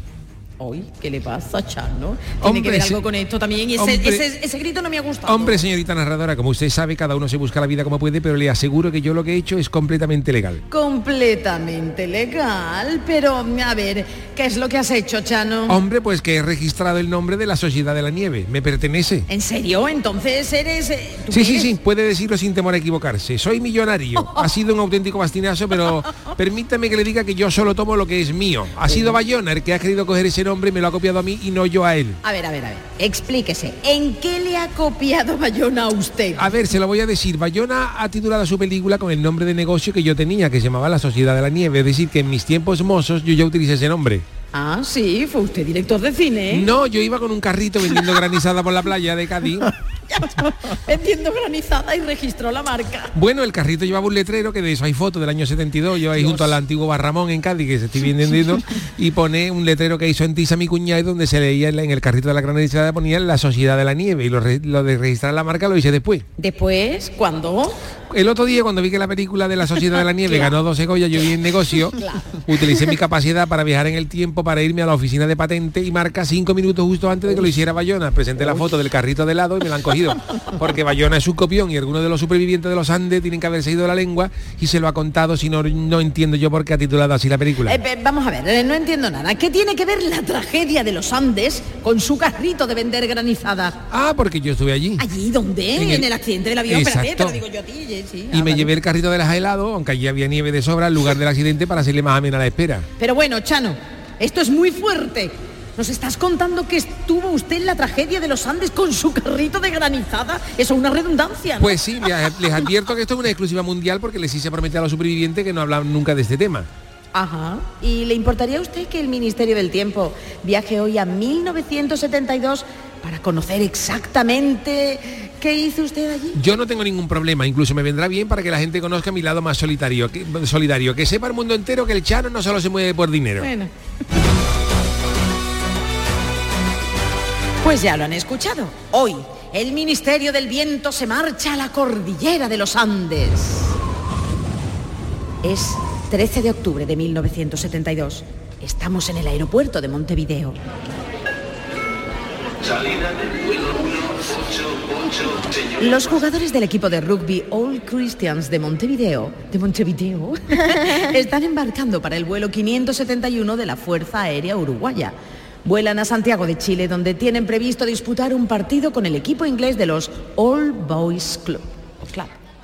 Hoy, ¿qué le pasa, Chano? Tiene Hombre, que ver algo con esto también. Y ese, Hombre. ese- ese grito no me ha gustado. Hombre, señorita narradora, como usted sabe, cada uno se busca la vida como puede, pero le aseguro que yo lo que he hecho es completamente legal. Completamente legal, pero a ver, ¿qué es lo que has hecho, Chano? Hombre, pues que he registrado el nombre de la Sociedad de la Nieve. Me pertenece. ¿En serio? Entonces eres... eh, ¿tú Sí, sí, eres? sí, puede decirlo sin temor a equivocarse. Soy millonario. Ha sido un auténtico bastinazo, pero permítame que le diga que yo solo tomo lo que es mío. Ha sido Bayona el que ha querido coger ese nombre me lo ha copiado a mí y no yo a él. A ver, a ver, a ver. Explíquese. ¿En qué le ha copiado Bayona a usted? A ver, se lo voy a decir. Bayona ha titulado su película con el nombre de negocio que yo tenía, que se llamaba La Sociedad de la Nieve. Es decir, que en mis tiempos mozos yo ya utilicé ese nombre. Ah, sí, fue usted director de cine. ¿eh? No, yo iba con un carrito vendiendo granizada por la playa de Cádiz. Vendiendo granizada y registró la marca. Bueno, el carrito llevaba un letrero que de eso hay fotos del año 72, yo ahí junto al antiguo Barramón en Cádiz, que se estoy vendiendo, y pone un letrero que hizo en Tiza mi cuñado, donde se leía en el carrito de la granizada ponía la Sociedad de la Nieve, y lo, re- lo de registrar la marca lo hice después. Después, ¿cuándo? El otro día, cuando vi que la película de la Sociedad de la Nieve Claro. ganó 12 Goya, yo vi en negocio, utilicé mi capacidad para viajar en el tiempo, para irme a la oficina de patente y marca cinco minutos justo antes de que lo hiciera Bayona. Presenté la foto del carrito de helado y me la han cogido. Porque Bayona es un copión y algunos de los supervivientes de los Andes tienen que haberse ido la lengua y se lo ha contado, si no, no entiendo yo por qué ha titulado así la película. Eh, eh, vamos a ver, eh, no entiendo nada. ¿Qué tiene que ver la tragedia de los Andes con su carrito de vender granizada? Ah, porque yo estuve allí. ¿Allí dónde? En En el- el, accidente del avión. Espérate, te Exacto. lo digo yo a ti. Sí, Y ah, me llevé el carrito de las helados, aunque allí había nieve de sobra, en lugar del accidente para hacerle más amena la espera. Pero bueno, Chano, esto es muy fuerte. ¿Nos estás contando que estuvo usted en la tragedia de los Andes con su carrito de granizada? Eso es una redundancia. ¿no? Pues sí, les, les advierto que esto es una exclusiva mundial porque les hice prometer a los supervivientes que no hablan nunca de este tema. Ajá. ¿Y le importaría a usted que el Ministerio del Tiempo viaje hoy a 1972 para conocer exactamente qué hizo usted allí? Yo no tengo ningún problema, incluso me vendrá bien para que la gente conozca mi lado más solitario, que, solidario, que sepa el mundo entero que el Chano no solo se mueve por dinero. Bueno. Pues ya lo han escuchado. Hoy, el Ministerio del Viento se marcha a la cordillera de los Andes. Es 13 de octubre de 1972. Estamos en el aeropuerto de Montevideo. Salida del vuelo 188, señor. Los jugadores del equipo de rugby All Christians de Montevideo, de Montevideo, están embarcando para el vuelo 571 de la Fuerza Aérea Uruguaya. Vuelan a Santiago de Chile, donde tienen previsto disputar un partido con el equipo inglés de los All Boys Club.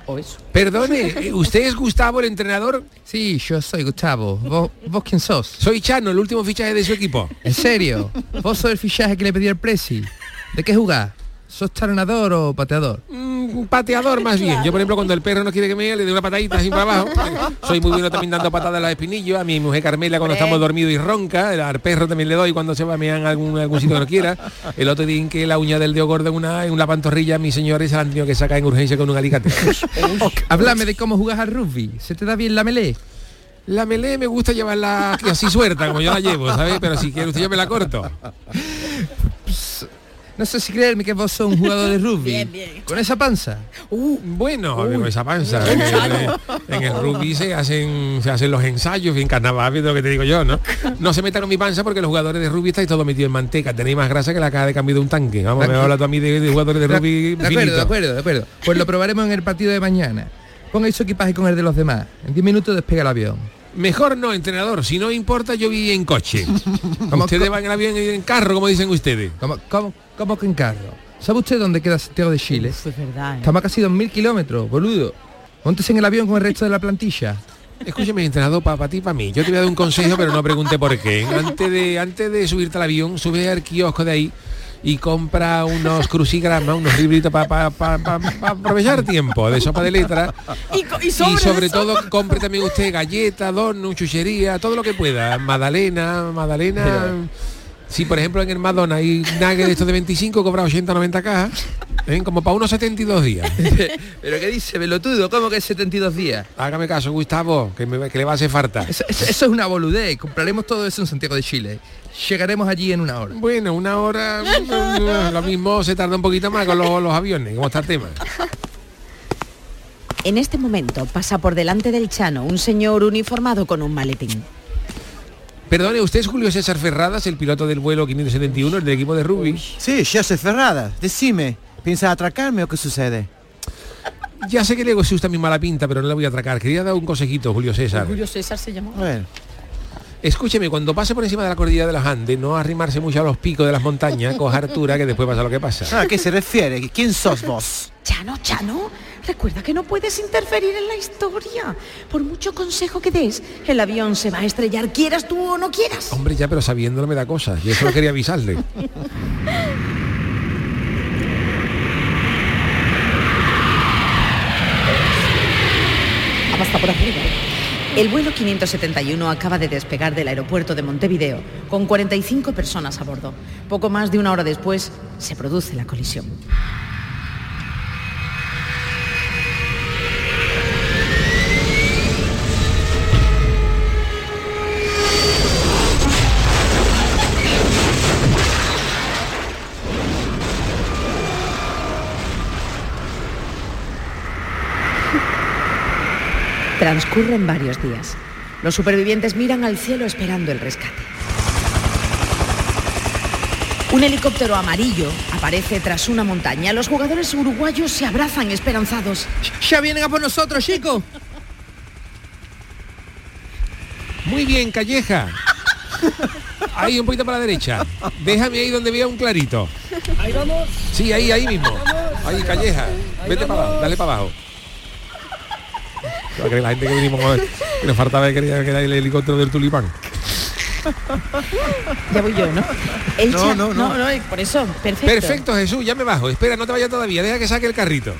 O eso. Perdone, eh, ¿usted es Gustavo, el entrenador? Sí, yo soy Gustavo. ¿Vos, vos quién sos? Soy Chano, el último fichaje de su equipo. ¿En serio? ¿Vos sos el fichaje que le pedí al Presi? ¿De qué jugás? ¿Sos taronador o pateador? Un pateador más bien. Yo, por ejemplo, cuando el perro no quiere que me le doy una patadita así para abajo. Soy muy bueno también dando patadas a los espinillos. A mi mujer Carmela cuando estamos dormidos y ronca. Al perro también le doy cuando se va a mear en algún, algún sitio que no quiera. El otro día en que la uña del dedo gordo en una, en una pantorrilla, mis señores se la han tenido que sacar en urgencia con un alicate. Háblame de cómo jugás al rugby. ¿Se te da bien la melee? La melé me gusta llevarla así suelta, como yo la llevo, ¿sabes? Pero si quiere usted yo me la corto. No sé si creerme que vos sos un jugador de rugby. Bien, bien. Con esa panza. Bueno, con esa panza. En el, en el rugby se hacen, se hacen los ensayos, en carnaval, ¿ves lo que te digo yo, ¿no? No se meta con mi panza porque los jugadores de rugby estáis todos metidos en manteca. Tenéis más grasa que la caja de cambio de un tanque. Vamos, me habla tú a mí de, de jugadores de rugby. De acuerdo, finito. de acuerdo, de acuerdo. Pues lo probaremos en el partido de mañana. Ponga su equipaje con el de los demás. En 10 minutos despega el avión. Mejor no, entrenador. Si no importa, yo vi en coche. ustedes van en avión y en carro, como dicen ustedes. ¿Cómo, cómo, cómo que en carro? ¿Sabe usted dónde queda Santiago de Chile? es verdad, ¿eh? Estamos a casi 2.000 kilómetros, boludo. Móntese en el avión con el resto de la plantilla. Escúcheme, entrenador, para ti, para mí. Yo te voy a dar un consejo, pero no pregunte por qué. Antes de, antes de subirte al avión, sube al kiosco de ahí y compra unos crucigramas, unos libritos para aprovechar tiempo de sopa de letras. Y, sobre, todo compre también usted galletas, donuts, chuchería, todo lo que pueda. Magdalena, Magdalena. Si por ejemplo en el Madonna hay nugget de estos de 25 cobra 80, 90 cajas, ¿eh? como para unos 72 días. ¿Pero qué dice, pelotudo? ¿Cómo que 72 días? Hágame caso, Gustavo, que, me- que le va a hacer falta. Eso, eso- eso es una boludez. Compraremos todo eso en Santiago de Chile. Llegaremos allí en una hora. Bueno, una hora, lo mismo se tarda un poquito más con los, los aviones, ¿cómo está el tema? En este momento pasa por delante del Chano un señor uniformado con un maletín. Perdone, ¿usted es Julio César Ferradas, el piloto del vuelo 571, el del equipo de rugby? Sí, José Ferradas, decime, ¿piensa atracarme o qué sucede? Ya sé que le gusta mi mala pinta, pero no le voy a atracar. Quería dar un consejito, Julio César. Julio César se llama. Bueno, Escúcheme, cuando pase por encima de la cordillera de los Andes, no arrimarse mucho a los picos de las montañas, coja altura, que después pasa lo que pasa. ¿a qué se refiere? ¿Quién sos vos? Chano, Chano, recuerda que no puedes interferir en la historia. Por mucho consejo que des, el avión se va a estrellar, quieras tú o no quieras. Hombre, ya, pero sabiéndolo me da cosas. Y eso quería avisarle. Hasta por arriba. El vuelo 571 acaba de despegar del aeropuerto de Montevideo con 45 personas a bordo. Poco más de una hora después se produce la colisión. Transcurren varios días. Los supervivientes miran al cielo esperando el rescate. Un helicóptero amarillo aparece tras una montaña. Los jugadores uruguayos se abrazan esperanzados. ¡Ya vienen a por nosotros, chicos! Muy bien, Calleja. Ahí, un poquito para la derecha. Déjame ahí donde vea un clarito. Ahí vamos. Sí, ahí, ahí mismo. Ahí, Calleja. Vete para abajo, dale para abajo. Que la gente que vinimos a ver, que nos faltaba que quería que era el helicóptero del tulipán. Ya voy yo, ¿no? El No, no, no. no, no, por eso, perfecto. Perfecto, Jesús, ya me bajo. Espera, no te vayas todavía, deja que saque el carrito.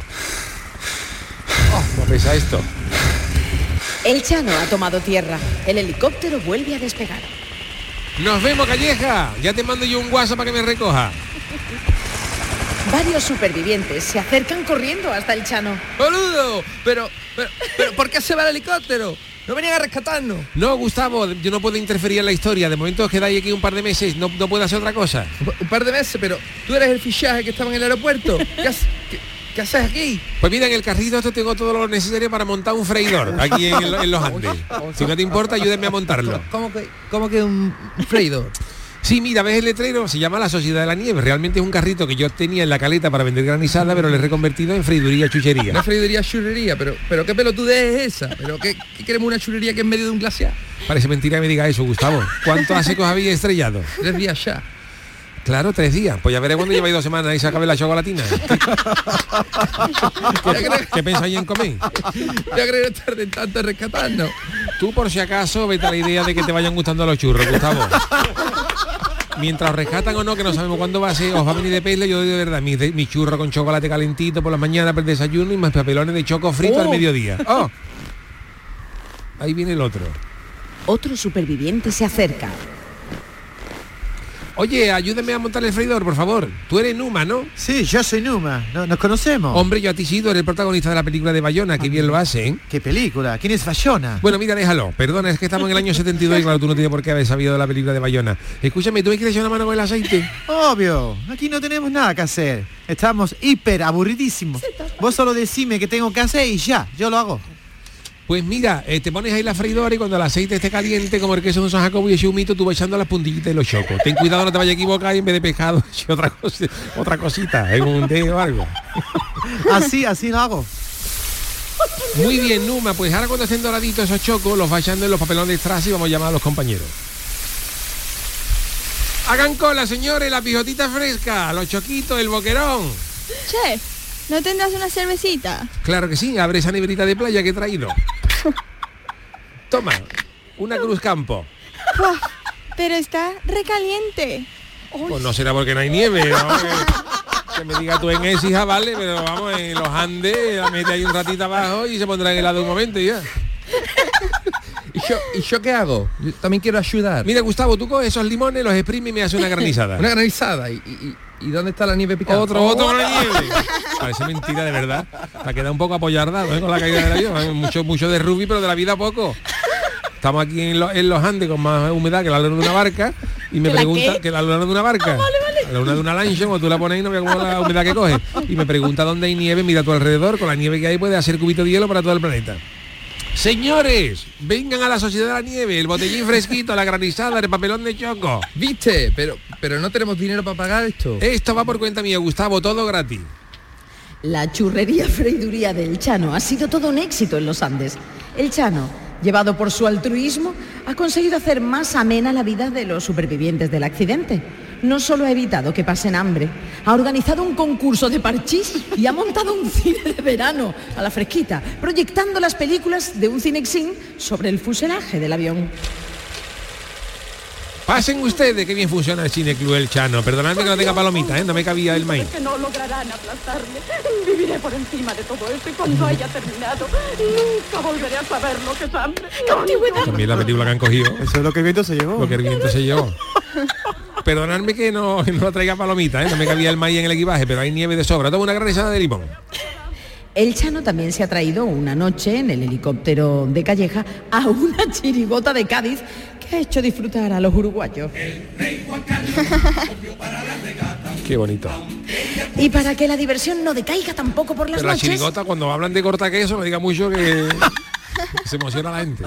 Oh, no pesa esto. El Chano ha tomado tierra. El helicóptero vuelve a despegar. Nos vemos, Calleja. Ya te mando yo un WhatsApp para que me recoja. Varios supervivientes se acercan corriendo hasta el Chano. ¡Boludo! Pero, pero, pero, ¿por qué se va el helicóptero? No venían a rescatarnos. No, Gustavo, yo no puedo interferir en la historia. De momento os quedáis aquí un par de meses, no, no puedo hacer otra cosa. Un, par de meses, pero tú eres el fichaje que estaba en el aeropuerto. ¿Qué, haces- qué- qué haces aquí? Pues mira, en el carrito esto tengo todo lo necesario para montar un freidor aquí en, en los Andes. Si no te importa, ayúdenme a montarlo. ¿Cómo que, cómo que un freidor? Sí, mira, ves el letrero, se llama la Sociedad de la Nieve. Realmente es un carrito que yo tenía en la caleta para vender granizada, pero le he reconvertido en freiduría chuchería. Una freiduría churrería, pero, pero qué pelotudez es esa. ¿Pero qué, qué queremos una churrería que en medio de un glaciar? Parece mentira que me diga eso, Gustavo. ¿Cuánto hace que os habéis estrellado? Tres días ya. Claro, tres días. Pues ya veré cuando lleváis dos semanas y se acabe la chocolatina. ¿Qué, ¿Qué pensáis en comer? Ya creo que tarden tanto en rescatarnos. Tú por si acaso vete a la idea de que te vayan gustando los churros, Gustavo. Mientras os rescatan o no, que no sabemos cuándo va a ser, os va a venir de pele, yo doy de verdad mi, mi churro con chocolate calentito por la mañana para el desayuno y más papelones de choco frito al Oh. mediodía. ¡Oh! Ahí viene el otro. Otro superviviente se acerca. Oye, ayúdame a montar el freidor, por favor. Tú eres Numa, ¿no? Sí, yo soy Numa. No- ¿Nos conocemos? Hombre, yo a ti sí, tú eres el protagonista de la película de Bayona, que bien lo hace, ¿eh? ¿Qué película? ¿Quién es Bayona? Bueno, mira, déjalo. Perdona, es que estamos en el año 72 y claro, tú no tienes por qué haber sabido de la película de Bayona. Escúchame, ¿tú me quieres echar una mano con el aceite? Obvio, aquí no tenemos nada que hacer. Estamos hiper aburridísimos. Vos solo decime qué tengo que hacer y ya, yo lo hago. Pues mira, eh, te pones ahí la freidora y cuando el aceite esté caliente, como el queso de un San Jacobo y ese humito, tú vas echando las puntillitas de los chocos. Ten cuidado, no te vayas a equivocar y en vez de pescado, otra, cosa, otra cosita, en un dedo o algo. Así, así lo hago. Muy bien, Numa, pues ahora cuando estén doraditos esos chocos, los vas echando en los papelones de strass y vamos a llamar a los compañeros. Hagan cola, señores, la pijotita fresca, los choquitos, el boquerón. Che, ¿no tendrás una cervecita? Claro que sí, abre esa neverita de playa que he traído. Toma, una Cruz Campo. Pero está recaliente. Pues no será porque no hay nieve. ¿no? Que, que me diga tú en Écija, vale, pero vamos, en los Andes, la mete ahí un ratito abajo y se pondrá en helado un momento y ya. ¿Y yo, ¿Y yo qué hago? Yo también quiero ayudar. Mira, Gustavo, tú coges esos limones, los exprimes y me haces una granizada. Una granizada. ¿Y, y, y dónde está la nieve picada? Otro, otro con la nieve. Parece mentira de verdad. La queda un poco apoyardado ¿eh? con la caída del avión. Mucho, mucho de rugby, pero de la vida poco. Estamos aquí en, lo- en los Andes con más humedad que la luna de una barca y me ¿Que la pregunta qué? que la luna de una barca. La luna de una lancha, cuando tú la pones y no veas cómo la humedad que coge. Y me pregunta dónde hay nieve, mira a tu alrededor, con la nieve que hay puedes hacer cubito de hielo para todo el planeta. Señores, vengan a la sociedad de la nieve, el botellín fresquito, la granizada, el papelón de choco. ¿Viste? Pero, pero no tenemos dinero para pagar esto. Esto va por cuenta mía, Gustavo, todo gratis. La churrería freiduría del Chano ha sido todo un éxito en los Andes. El Chano, llevado por su altruismo, ha conseguido hacer más amena la vida de los supervivientes del accidente. No solo ha evitado que pasen hambre, ha organizado un concurso de parchís y ha montado un cine de verano a la fresquita, proyectando las películas de un cinexin sobre el fuselaje del avión. Pasen ustedes, que bien funciona el Cine Club El Chano. Perdonadme que no tenga palomita, ¿eh? no me cabía el maíz. que no lograrán aplastarme. Viviré por encima de todo esto y cuando haya terminado, nunca volveré a saber lo que es hambre. También la película que han cogido. Eso es lo que el viento se llevó. Lo que el viento se llevó. Perdonadme que no, no traiga palomita, ¿eh? no me cabía el maíz en el equipaje, pero hay nieve de sobra. Toma una granizada de limón. El Chano también se ha traído una noche en el helicóptero de Calleja a una chirigota de Cádiz que ha hecho disfrutar a los uruguayos. Qué bonito. Y para que la diversión no decaiga tampoco por las Pero la noches, chirigota, cuando hablan de corta queso, no diga mucho que se emociona la gente.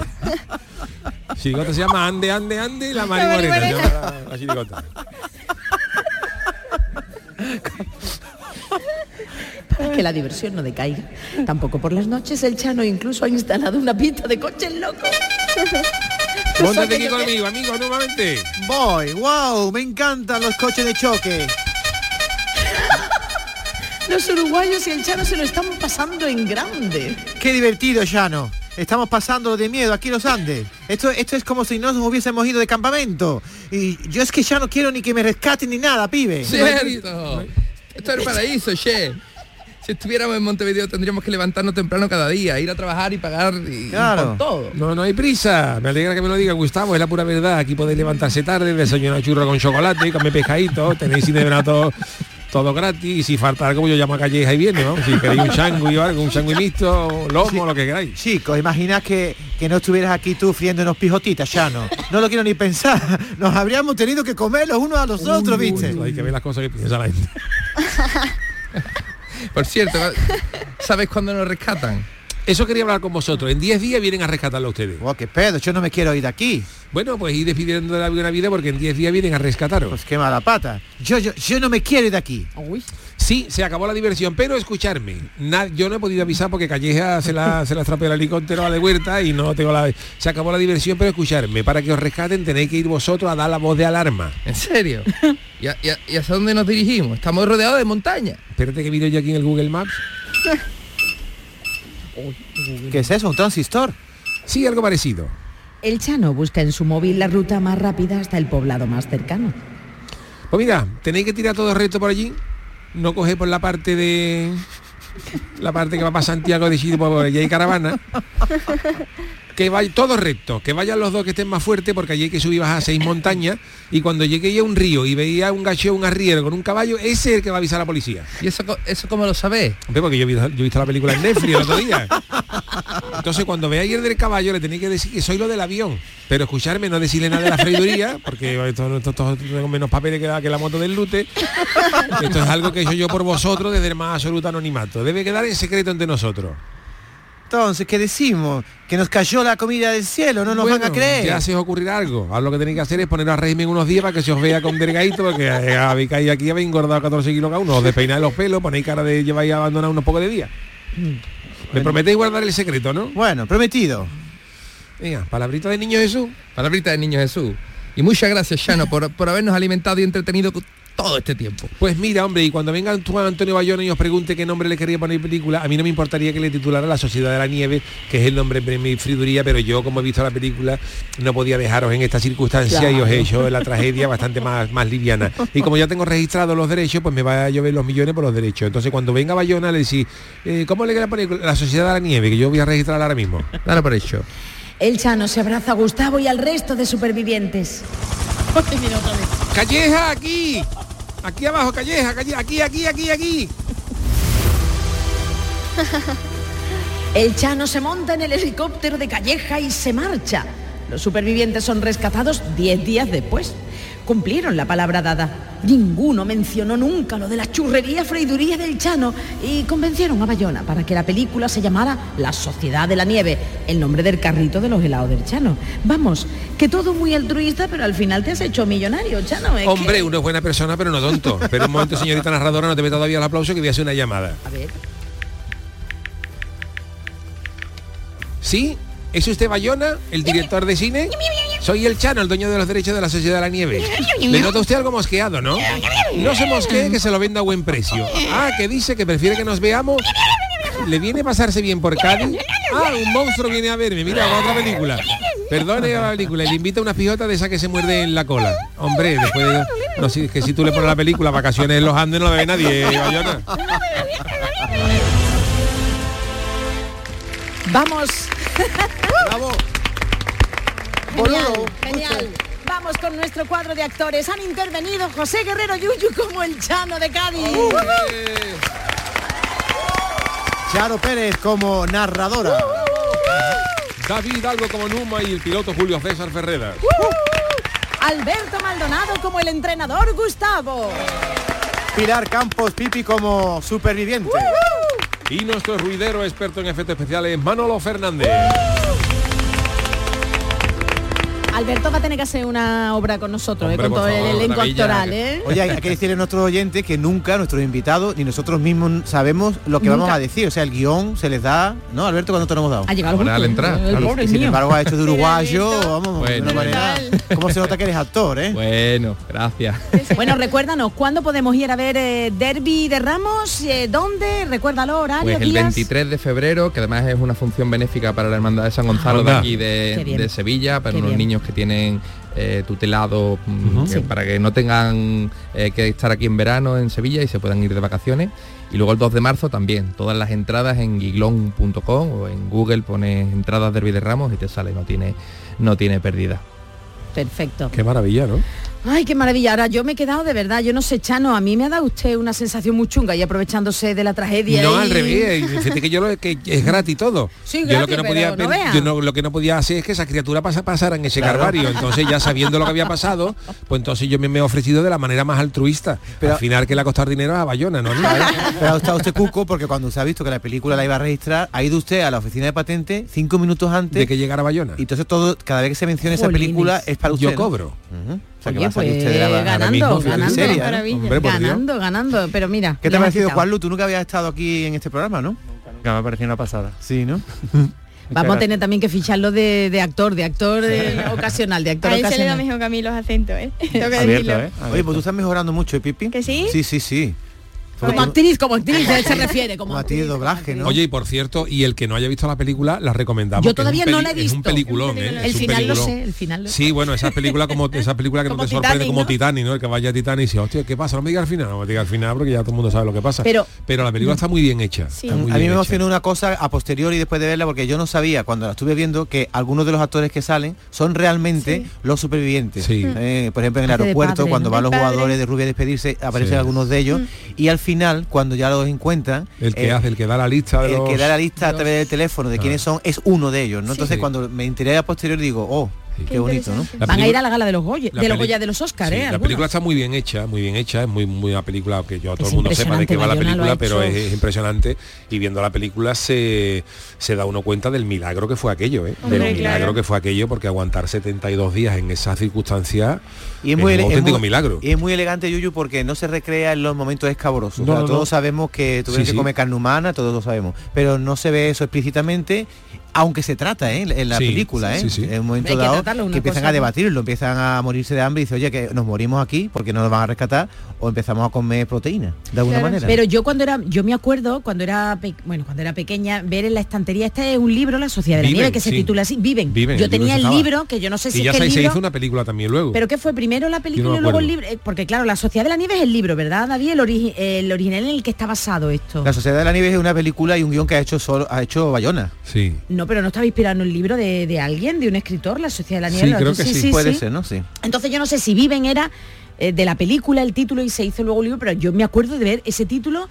Chirigota se llama Ande, Ande, Ande y la Mari La Mari Morena. se Morena. llama la, la chirigota. para que la diversión no decaiga, tampoco por las noches, el Chano incluso ha instalado una pista de coches locos. Móntate aquí conmigo, amigo, nuevamente. Voy, wow, me encantan los coches de choque. Los uruguayos y el Chano se lo están pasando en grande. Qué divertido, Llano. Estamos pasando de miedo aquí en los Andes. Esto, esto es como si no nos hubiésemos ido de campamento. Y yo es que ya no quiero ni que me rescaten ni nada, pibe. ¡Cierto! Esto es el paraíso, che. Si estuviéramos en Montevideo tendríamos que levantarnos temprano cada día, ir a trabajar y pagar y, y por todo. No, no hay prisa. Me alegra que me lo diga Gustavo, es la pura verdad. Aquí podéis levantarse tarde, desayunar churro con chocolate, comer pescadito, tenéis cine todo, todo gratis. Y si falta algo, yo llamo a Calleja y viene, ¿no? Si queréis un changui o algo, un changui mixto, lomo, lo que queráis. Chicos, imaginad que, que no estuvieras aquí tú friéndonos pijotitas, Llano. No lo quiero ni pensar. Nos habríamos tenido que comer los unos a los otros, ¿viste? Hay que ver las cosas que piensa la gente. Por cierto, ¿sabes cuándo nos rescatan? Eso quería hablar con vosotros. En 10 días vienen a rescatarlo a ustedes. Oh, qué pedo, yo no me quiero ir de aquí. Bueno, pues ir despidiendo de la buena vida porque en 10 días vienen a rescataros. Pues qué mala pata. Yo, yo, yo no me quiero ir de aquí. Sí, se acabó la diversión, pero escucharme. na- yo no he podido avisar porque Calleja se la, se la el helicóptero a la huerta y no tengo la... Se acabó la diversión, pero escucharme. Para que os rescaten tenéis que ir vosotros a dar la voz de alarma. ¿En serio? ¿Y, a- y a- y hacia dónde nos dirigimos? Estamos rodeados de montaña. Espérate que miro yo aquí en el Google Maps. ¿Qué es eso? ¿Un transistor? Sí, algo parecido. El Chano busca en su móvil la ruta más rápida hasta el poblado más cercano. Pues mira, tenéis que tirar todo recto por allí. No coger por la parte de... La parte que va para Santiago de Chile, por allí hay caravana. que vaya todo recto, que vayan los dos que estén más fuertes, porque allí hay que subir a seis montañas, y cuando llegué a un río y veía un gacho, un arriero con un caballo, ese es el que va a avisar a la policía. ¿Y eso, eso cómo lo? Hombre, porque yo he, visto, yo he visto la película en Netflix el otro día. Entonces cuando veáis el del caballo le tenéis que decir que soy lo del avión. Pero escucharme, no decirle nada de la freiduría, porque esto, esto- esto tengo menos papeles que la, que la moto del lute. Esto es algo que he hecho yo por vosotros desde el más absoluto anonimato. Debe quedar en secreto entre nosotros. Entonces, ¿qué decimos? Que nos cayó la comida del cielo, no nos van a Bueno, creer. Ya se os ocurrirá algo. Ahora lo que tenéis que hacer es poneros a régimen unos días para que se os vea con delgadito, porque eh, habéis caído aquí habéis engordado 14 kilos cada uno. Os despeináis los pelos, ponéis cara de lleváis abandonado unos pocos de días. Me prometéis guardar el secreto, ¿no? Bueno, prometido. Venga, palabrita de niño Jesús. Palabrita de niño Jesús. Y muchas gracias, Shano, por, por habernos alimentado y entretenido con todo este tiempo. Pues mira, hombre, y cuando venga Juan Antonio Bayona y os pregunte qué nombre le quería poner película, a mí no me importaría que le titulara La Sociedad de la Nieve, que es el nombre de mi friduría, pero yo, como he visto la película, no podía dejaros en esta circunstancia y os he hecho la tragedia bastante más, más liviana. Y como ya tengo registrados los derechos, pues me va a llover los millones por los derechos. Entonces cuando venga Bayona le decís, eh, ¿cómo le quería poner La Sociedad de la Nieve? Que yo voy a registrar ahora mismo. Dale por hecho. El Chano se abraza a Gustavo y al resto de supervivientes. Calleja, aquí. Aquí abajo, Calleja, Calleja, aquí, aquí, aquí, aquí. El Chano se monta en el helicóptero de Calleja y se marcha. Los supervivientes son rescatados 10 días después. Cumplieron la palabra dada. Ninguno mencionó nunca lo de la churrería freiduría del Chano y convencieron a Bayona para que la película se llamara La Sociedad de la Nieve, el nombre del carrito de los helados del Chano. Vamos, que todo muy altruista, pero al final te has hecho millonario, Chano. es que- Hombre, uno es buena persona, pero no tonto. Pero un momento, señorita narradora, no te ve todavía el aplauso que voy a hacer una llamada. A ver. ¿Sí? ¿Es usted Bayona, el director de cine? Soy el Chano, el dueño de los derechos de la Sociedad de la Nieve. Le nota usted algo mosqueado, ¿no? No se mosquee que se lo venda a buen precio. Ah, que dice que prefiere que nos veamos. ¿Le viene a pasarse bien por Cádiz? Ah, un monstruo viene a verme. Mira, va otra película. Perdone la película. Le invita una pijota de esa que se muerde en la cola. Hombre, después... de- No, si es que si tú le pones la película Vacaciones en los Andes no la ve nadie, Bayona. Vamos. Bravo. Genial, genial. Vamos con nuestro cuadro de actores. Han intervenido José Guerrero Yuyu como el Chano de Cádiz. Charo Pérez como narradora. David Algo como Numa y el piloto Julio César Ferrera. Alberto Maldonado como el entrenador Gustavo. Pilar Campos Pipi como superviviente. Y nuestro ruidero experto en efectos especiales, Manolo Fernández. Alberto va a tener que hacer una obra con nosotros, eh, con todo el elenco actoral, ¿eh? Oye, hay hay que decirle a nuestros oyentes que nunca nuestros invitados ni nosotros mismos sabemos lo que vamos a decir. O sea, el guion se les da, ¿no, Alberto? cuando te lo hemos dado? Ha llegado al entrar, el Claro, pobre y sin embargo ha hecho de uruguayo, vamos, de una Bueno. manera. ¿Cómo se nota que eres actor, eh? Bueno, gracias. Bueno, recuérdanos, ¿cuándo podemos ir a ver eh, Derby de Ramos? Eh, ¿Dónde? Recuérdalo, horario, Pues el días. 23 de febrero, que además es una función benéfica para la Hermandad de San Gonzalo de aquí de, Sevilla, para Qué unos bien. niños que tienen eh, tutelado mm, que- Sí. para que no tengan eh, que estar aquí en verano en Sevilla y se puedan ir de vacaciones. Y luego el 2 de marzo también, todas las entradas en guiglón.com o en Google pones entradas Derby de Ramos y te sale, no tiene, no tiene pérdida. Perfecto. Qué maravilla, ¿no? Ay, qué maravilla. Ahora yo me he quedado de verdad, yo no sé, Chano, a mí me ha dado usted una sensación muy chunga y aprovechándose de la tragedia. No, y- al revés. Fíjate que yo lo que es gratis todo. Sí, yo lo que no pero podía no yo no- lo que no podía hacer es que esa criatura pasa, pasara en ese Claro. Entonces ya sabiendo lo que había pasado, pues entonces yo me, me he ofrecido de la manera más altruista. Pero al final que le ha costado dinero a Bayona, ¿no? Pero ha estado usted cuco porque cuando se ha visto que la película la iba a registrar, ha ido usted a la oficina de patente cinco minutos antes de que llegara Bayona. Y entonces todo, cada vez que se menciona esa película es para usted. Yo ¿no? cobro. O sea, que Oye, va a salir pues, usted de la ahora ganando, ganando, seria, maravilla. Hombre, Dios. ganando, ganando, pero mira. ¿Qué te ha parecido. Juanlu? Tú nunca habías estado aquí en este programa, ¿no? Nunca me ha parecido una pasada. Sí, ¿no? Vamos a tener también que ficharlo de, de actor, de actor eh, ocasional, de actor A él se le da ocasional. mejor que a mí los acentos, ¿eh? Tengo que Abierto, decirlo. ¿eh? Oye, pues tú estás mejorando mucho, ¿eh, Pipi? ¿Que sí? Sí, sí, sí. Como actriz, como actriz, a él se refiere. Como Como actriz de doblaje, ¿no? Oye, y por cierto, y el que no haya visto la película, la recomendamos. Yo que es un todavía no peli- la he Es un visto. peliculón, ¿eh? El final lo sé, el final lo sé. Sí, bueno, esa película como esa película que no te sorprende como ¿no? Titanic, ¿no? El que vaya a Titanic y dice, hostia, ¿qué pasa? No me diga al final, no me diga al final porque ya todo el mundo sabe lo que pasa. Pero- la película está muy bien hecha. muy a mí me emocionó una cosa a posteriori después de verla porque yo no sabía cuando la estuve viendo que algunos de los actores que salen son realmente los supervivientes. Sí. Eh, por ejemplo en el aeropuerto padre, cuando ¿no? van los jugadores de Rubia a despedirse aparecen algunos de ellos y al final cuando ya los encuentran El que eh, hace, el que da la lista de el los... que da la lista a través del teléfono de Ah. quiénes son es uno de ellos, ¿no? Sí. Entonces Sí. cuando me enteré a posteriori digo, oh, qué, bonito, ¿no? La Van a ir a la gala de los Goya, la de los Goya de los Oscar, Sí, ¿eh? la algunos. película está muy bien hecha, muy bien hecha, es muy muy una película que yo todo Es el mundo sepa de qué va la película, pero es, impresionante y viendo la película se, se da uno cuenta del milagro que fue aquello, ¿eh? Hombre, del milagro claro. que fue aquello porque aguantar 72 días en esas circunstancias Y es muy, ele- un es auténtico muy- milagro. y es muy elegante Yuyu porque no se recrea en los momentos escabrosos. No, O sea, no, todos no. sabemos que tuvieron Sí, que sí. comer carne humana, todos lo sabemos. Pero no se ve eso explícitamente, aunque se trata ¿eh? en la Sí, película. ¿eh? sí, sí. En un momento que dado tratarlo, que empiezan cosa, a debatirlo, empiezan a morirse de hambre y dice, oye, que nos morimos aquí porque no nos van a rescatar o empezamos a comer proteína, de alguna manera. Pero yo cuando era, yo me acuerdo cuando era, pe- bueno, cuando era pequeña, ver en la estantería, este es un libro, La Sociedad de la Viven, Nieve, que se titula así, Viven. Viven, yo el libro tenía el libro, que yo no sé si y es ya que se, el se libro, hizo una película también luego. pero qué fue primero la película y luego el libro, Eh, porque claro, La Sociedad de la Nieve es el libro, ¿verdad, David? El, ori- el original en el que está basado esto. La Sociedad de la Nieve es una película y un guion que ha hecho solo, ha hecho Bayona. Sí. No, pero no estaba inspirado en un libro de, de alguien, de un escritor, La Sociedad de la Nieve. Sí, ¿no? creo que sí, puede ser, ¿no? Sí. Entonces yo no sé si Viven era eh, de la película el título y se hizo luego el libro, pero yo me acuerdo de ver ese título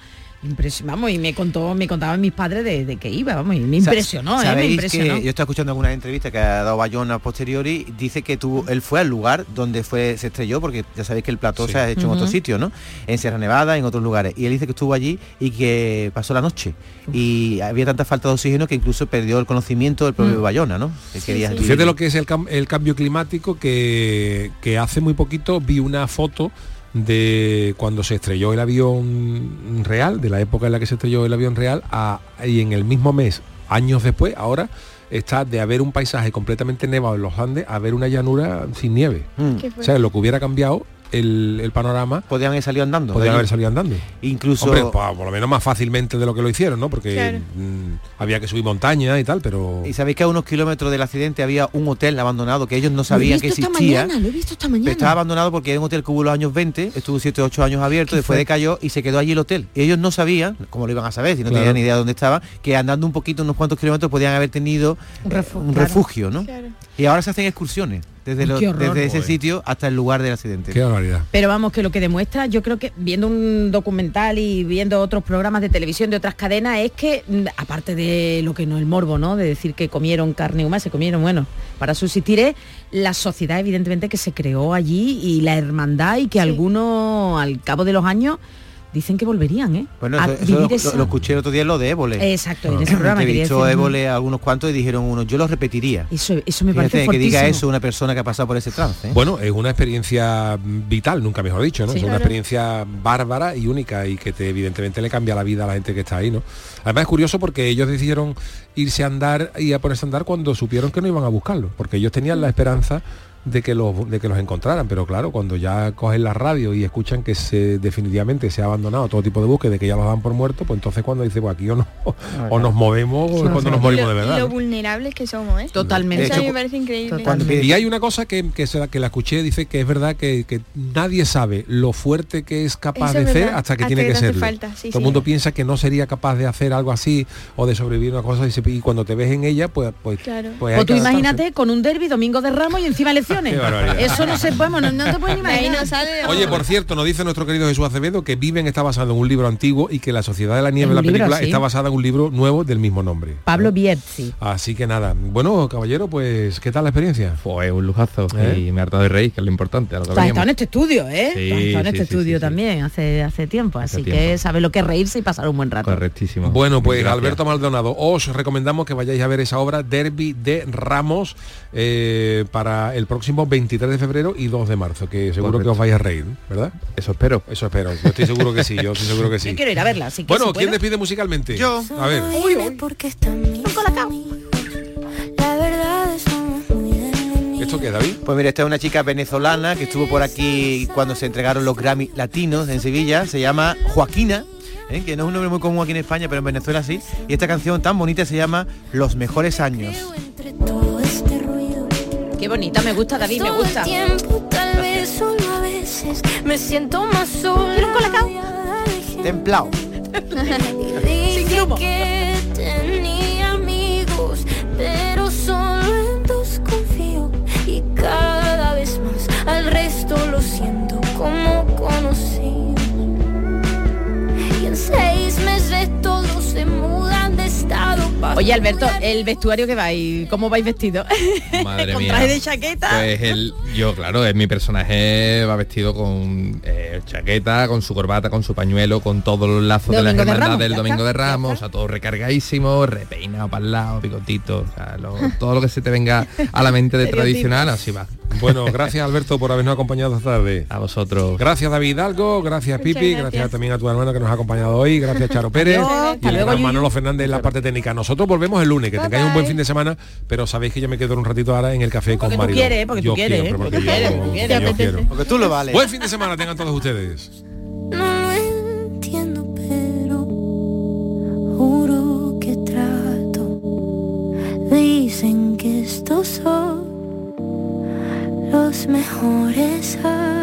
vamos, y me contó, me contaban mis padres de, de que iba, vamos, y me impresionó, ¿eh? Me ¿Sabéis impresionó. que yo estoy escuchando algunas entrevistas que ha dado Bayona posteriori, dice que tuvo, él fue al lugar donde fue se estrelló, porque ya sabéis que el plató Sí. se ha hecho en otros sitios, ¿no? En Sierra Nevada, en otros lugares. Y él dice que estuvo allí y que pasó la noche. Y había tanta falta de oxígeno que incluso perdió el conocimiento del propio Mm. Bayona, ¿no? Que vivir. Fíjate lo que es el, cam- el cambio climático que, que hace muy poquito vi una foto de cuando se estrelló el avión real, de la época en la que se estrelló el avión real, a- y en el mismo mes, años después, ahora está de haber un paisaje completamente nevado en los Andes a ver una llanura sin nieve. Mm. O sea, lo que hubiera cambiado el, el panorama. Podían haber salido andando. Podían haber salido andando. Incluso Hombre, pa- por lo menos más fácilmente de lo que lo hicieron, ¿no? Porque Claro. mm, había que subir montaña y tal, pero... Y sabéis que a unos kilómetros del accidente había un hotel abandonado que ellos no sabían que existía. mañana, lo he visto esta mañana. estaba abandonado porque era un hotel que hubo en los años 20, estuvo 7 o 8 años abierto, después fuerte. decayó y se quedó allí el hotel. Y ellos no sabían, como lo iban a saber, si no Claro. tenían ni idea de dónde estaba, que andando un poquito, unos cuantos kilómetros, podían haber tenido Un eh, refugio, un claro. refugio, ¿no? Claro. Y ahora se hacen excursiones desde, desde ese sitio hasta el lugar del accidente. Qué barbaridad. Pero vamos, que lo que demuestra, yo creo que viendo un documental y viendo otros programas de televisión de otras cadenas, es que, mm, aparte de lo que no el morbo, ¿no? De decir que comieron carne humana, se comieron, bueno, para subsistir es la sociedad, evidentemente, que se creó allí y la hermandad y que algunos, al cabo de los años, dicen que volverían, ¿eh? Bueno, a eso, eso lo, esa- lo escuché el otro día en lo de Évole. Exacto, en ese programa quería Entrevistó a decir, Évole a algunos cuantos y dijeron unos, yo lo repetiría. Eso, eso me Fíjate, parece que diga eso una persona que ha pasado por ese trance. ¿eh? Bueno, es una experiencia vital, nunca mejor dicho, ¿no? Sí, es una experiencia bárbara y única y que te, evidentemente le cambia la vida a la gente que está ahí, ¿no? Además es curioso porque ellos decidieron irse a andar y a ponerse a andar cuando supieron que no iban a buscarlo, porque ellos tenían la esperanza de que los de que los encontraran, pero claro, cuando ya cogen la radio y escuchan que se definitivamente se ha abandonado todo tipo de búsqueda, que ya los dan por muertos, pues entonces cuando dice, pues aquí o no o nos movemos o es cuando nos morimos lo, de verdad. Lo ¿no? vulnerables que somos, ¿eh? Totalmente. Eso De a mí hecho, me parece increíble. Y hay una cosa que, que, se la, que la escuché, dice que es verdad que, que nadie sabe lo fuerte que es capaz Eso de verdad, hasta que hasta tiene que falta, sí, Todo el sí. mundo piensa que no sería capaz de hacer algo así o de sobrevivir a una cosa y, se- y cuando te ves en ella, pues, pues, Claro. pues Pues hay tú imagínate con un derby, domingo de Ramos y encima elecciones. Eso no se puede, no, no te ahí imaginar. no sale Oye, por cierto, nos dice nuestro querido Jesús Acevedo que Viven está basado en un libro antiguo y que La Sociedad de la Nieve, la libro, película, sí. está basada en un libro nuevo del mismo nombre. Pablo Bierzi. Así que nada. Bueno, caballero, pues, ¿qué tal la experiencia? Fue un lujazo ¿Eh? y me ha hartado de reír, que es lo importante. lo que veníamos. estado en este estudio, ¿eh? Sí, estado en sí, este sí, estudio sí, sí. también hace, hace tiempo, así que tiempo. sabe lo que es reírse y pasar un buen rato. Correctísimo. Bueno, pues Gracias. Alberto Maldonado, os recomendamos que vayáis a ver esa obra Derby de Ramos eh, para el próximo 23 de febrero y 2 de marzo, que seguro Correcto. que os vais a reír, ¿verdad? Eso espero. Eso espero. Yo estoy seguro que sí, yo estoy seguro que sí. Yo quiero ir a verla, así que Bueno, si ¿quién despide musicalmente? Yo. A ver. Uy, uy. La verdad es ¿Esto qué, David? Pues mira, esta es una chica venezolana que estuvo por aquí cuando se entregaron los Grammy latinos en Sevilla. Se llama Joaquina ¿eh? que no es un nombre muy común aquí en España, pero en Venezuela sí. Y esta canción tan bonita se llama Los mejores años. Qué bonita, me gusta David, me gusta. Tal vez solo a veces me siento más sola. ¿Quiero un colacao? Templado. Dije que Oye Alberto, el vestuario que vais, ¿cómo vais vestido? Madre Con mía. traje de chaqueta. Pues el, yo, claro, es mi personaje va vestido con eh, chaqueta, con su corbata, con su pañuelo, con todos los lazos de la hermandad del Domingo de Ramos, a todo recargadísimo, repeinado para el lado, picotito, o sea, lo- todo lo que se te venga a la mente de tradicional, así va. Bueno, gracias Alberto por habernos acompañado esta tarde. A vosotros. Gracias David Hidalgo, gracias Pipi, gracias. gracias. también a tu hermano que nos ha acompañado hoy, gracias Charo Pérez y el luego, gran. Manolo Fernández en la parte técnica. Nosotros volvemos el lunes, que tengáis un buen fin de semana, pero sabéis que yo me quedo un ratito ahora en el café con Porque tú quieres, porque tú Yo quieres, quiero, porque Porque yo- quieres, porque porque quieres. yo quiero. Porque tú lo vales. Buen fin de semana tengan todos ustedes. No lo entiendo, pero juro que trato. Dicen que estos son los mejores. Ah.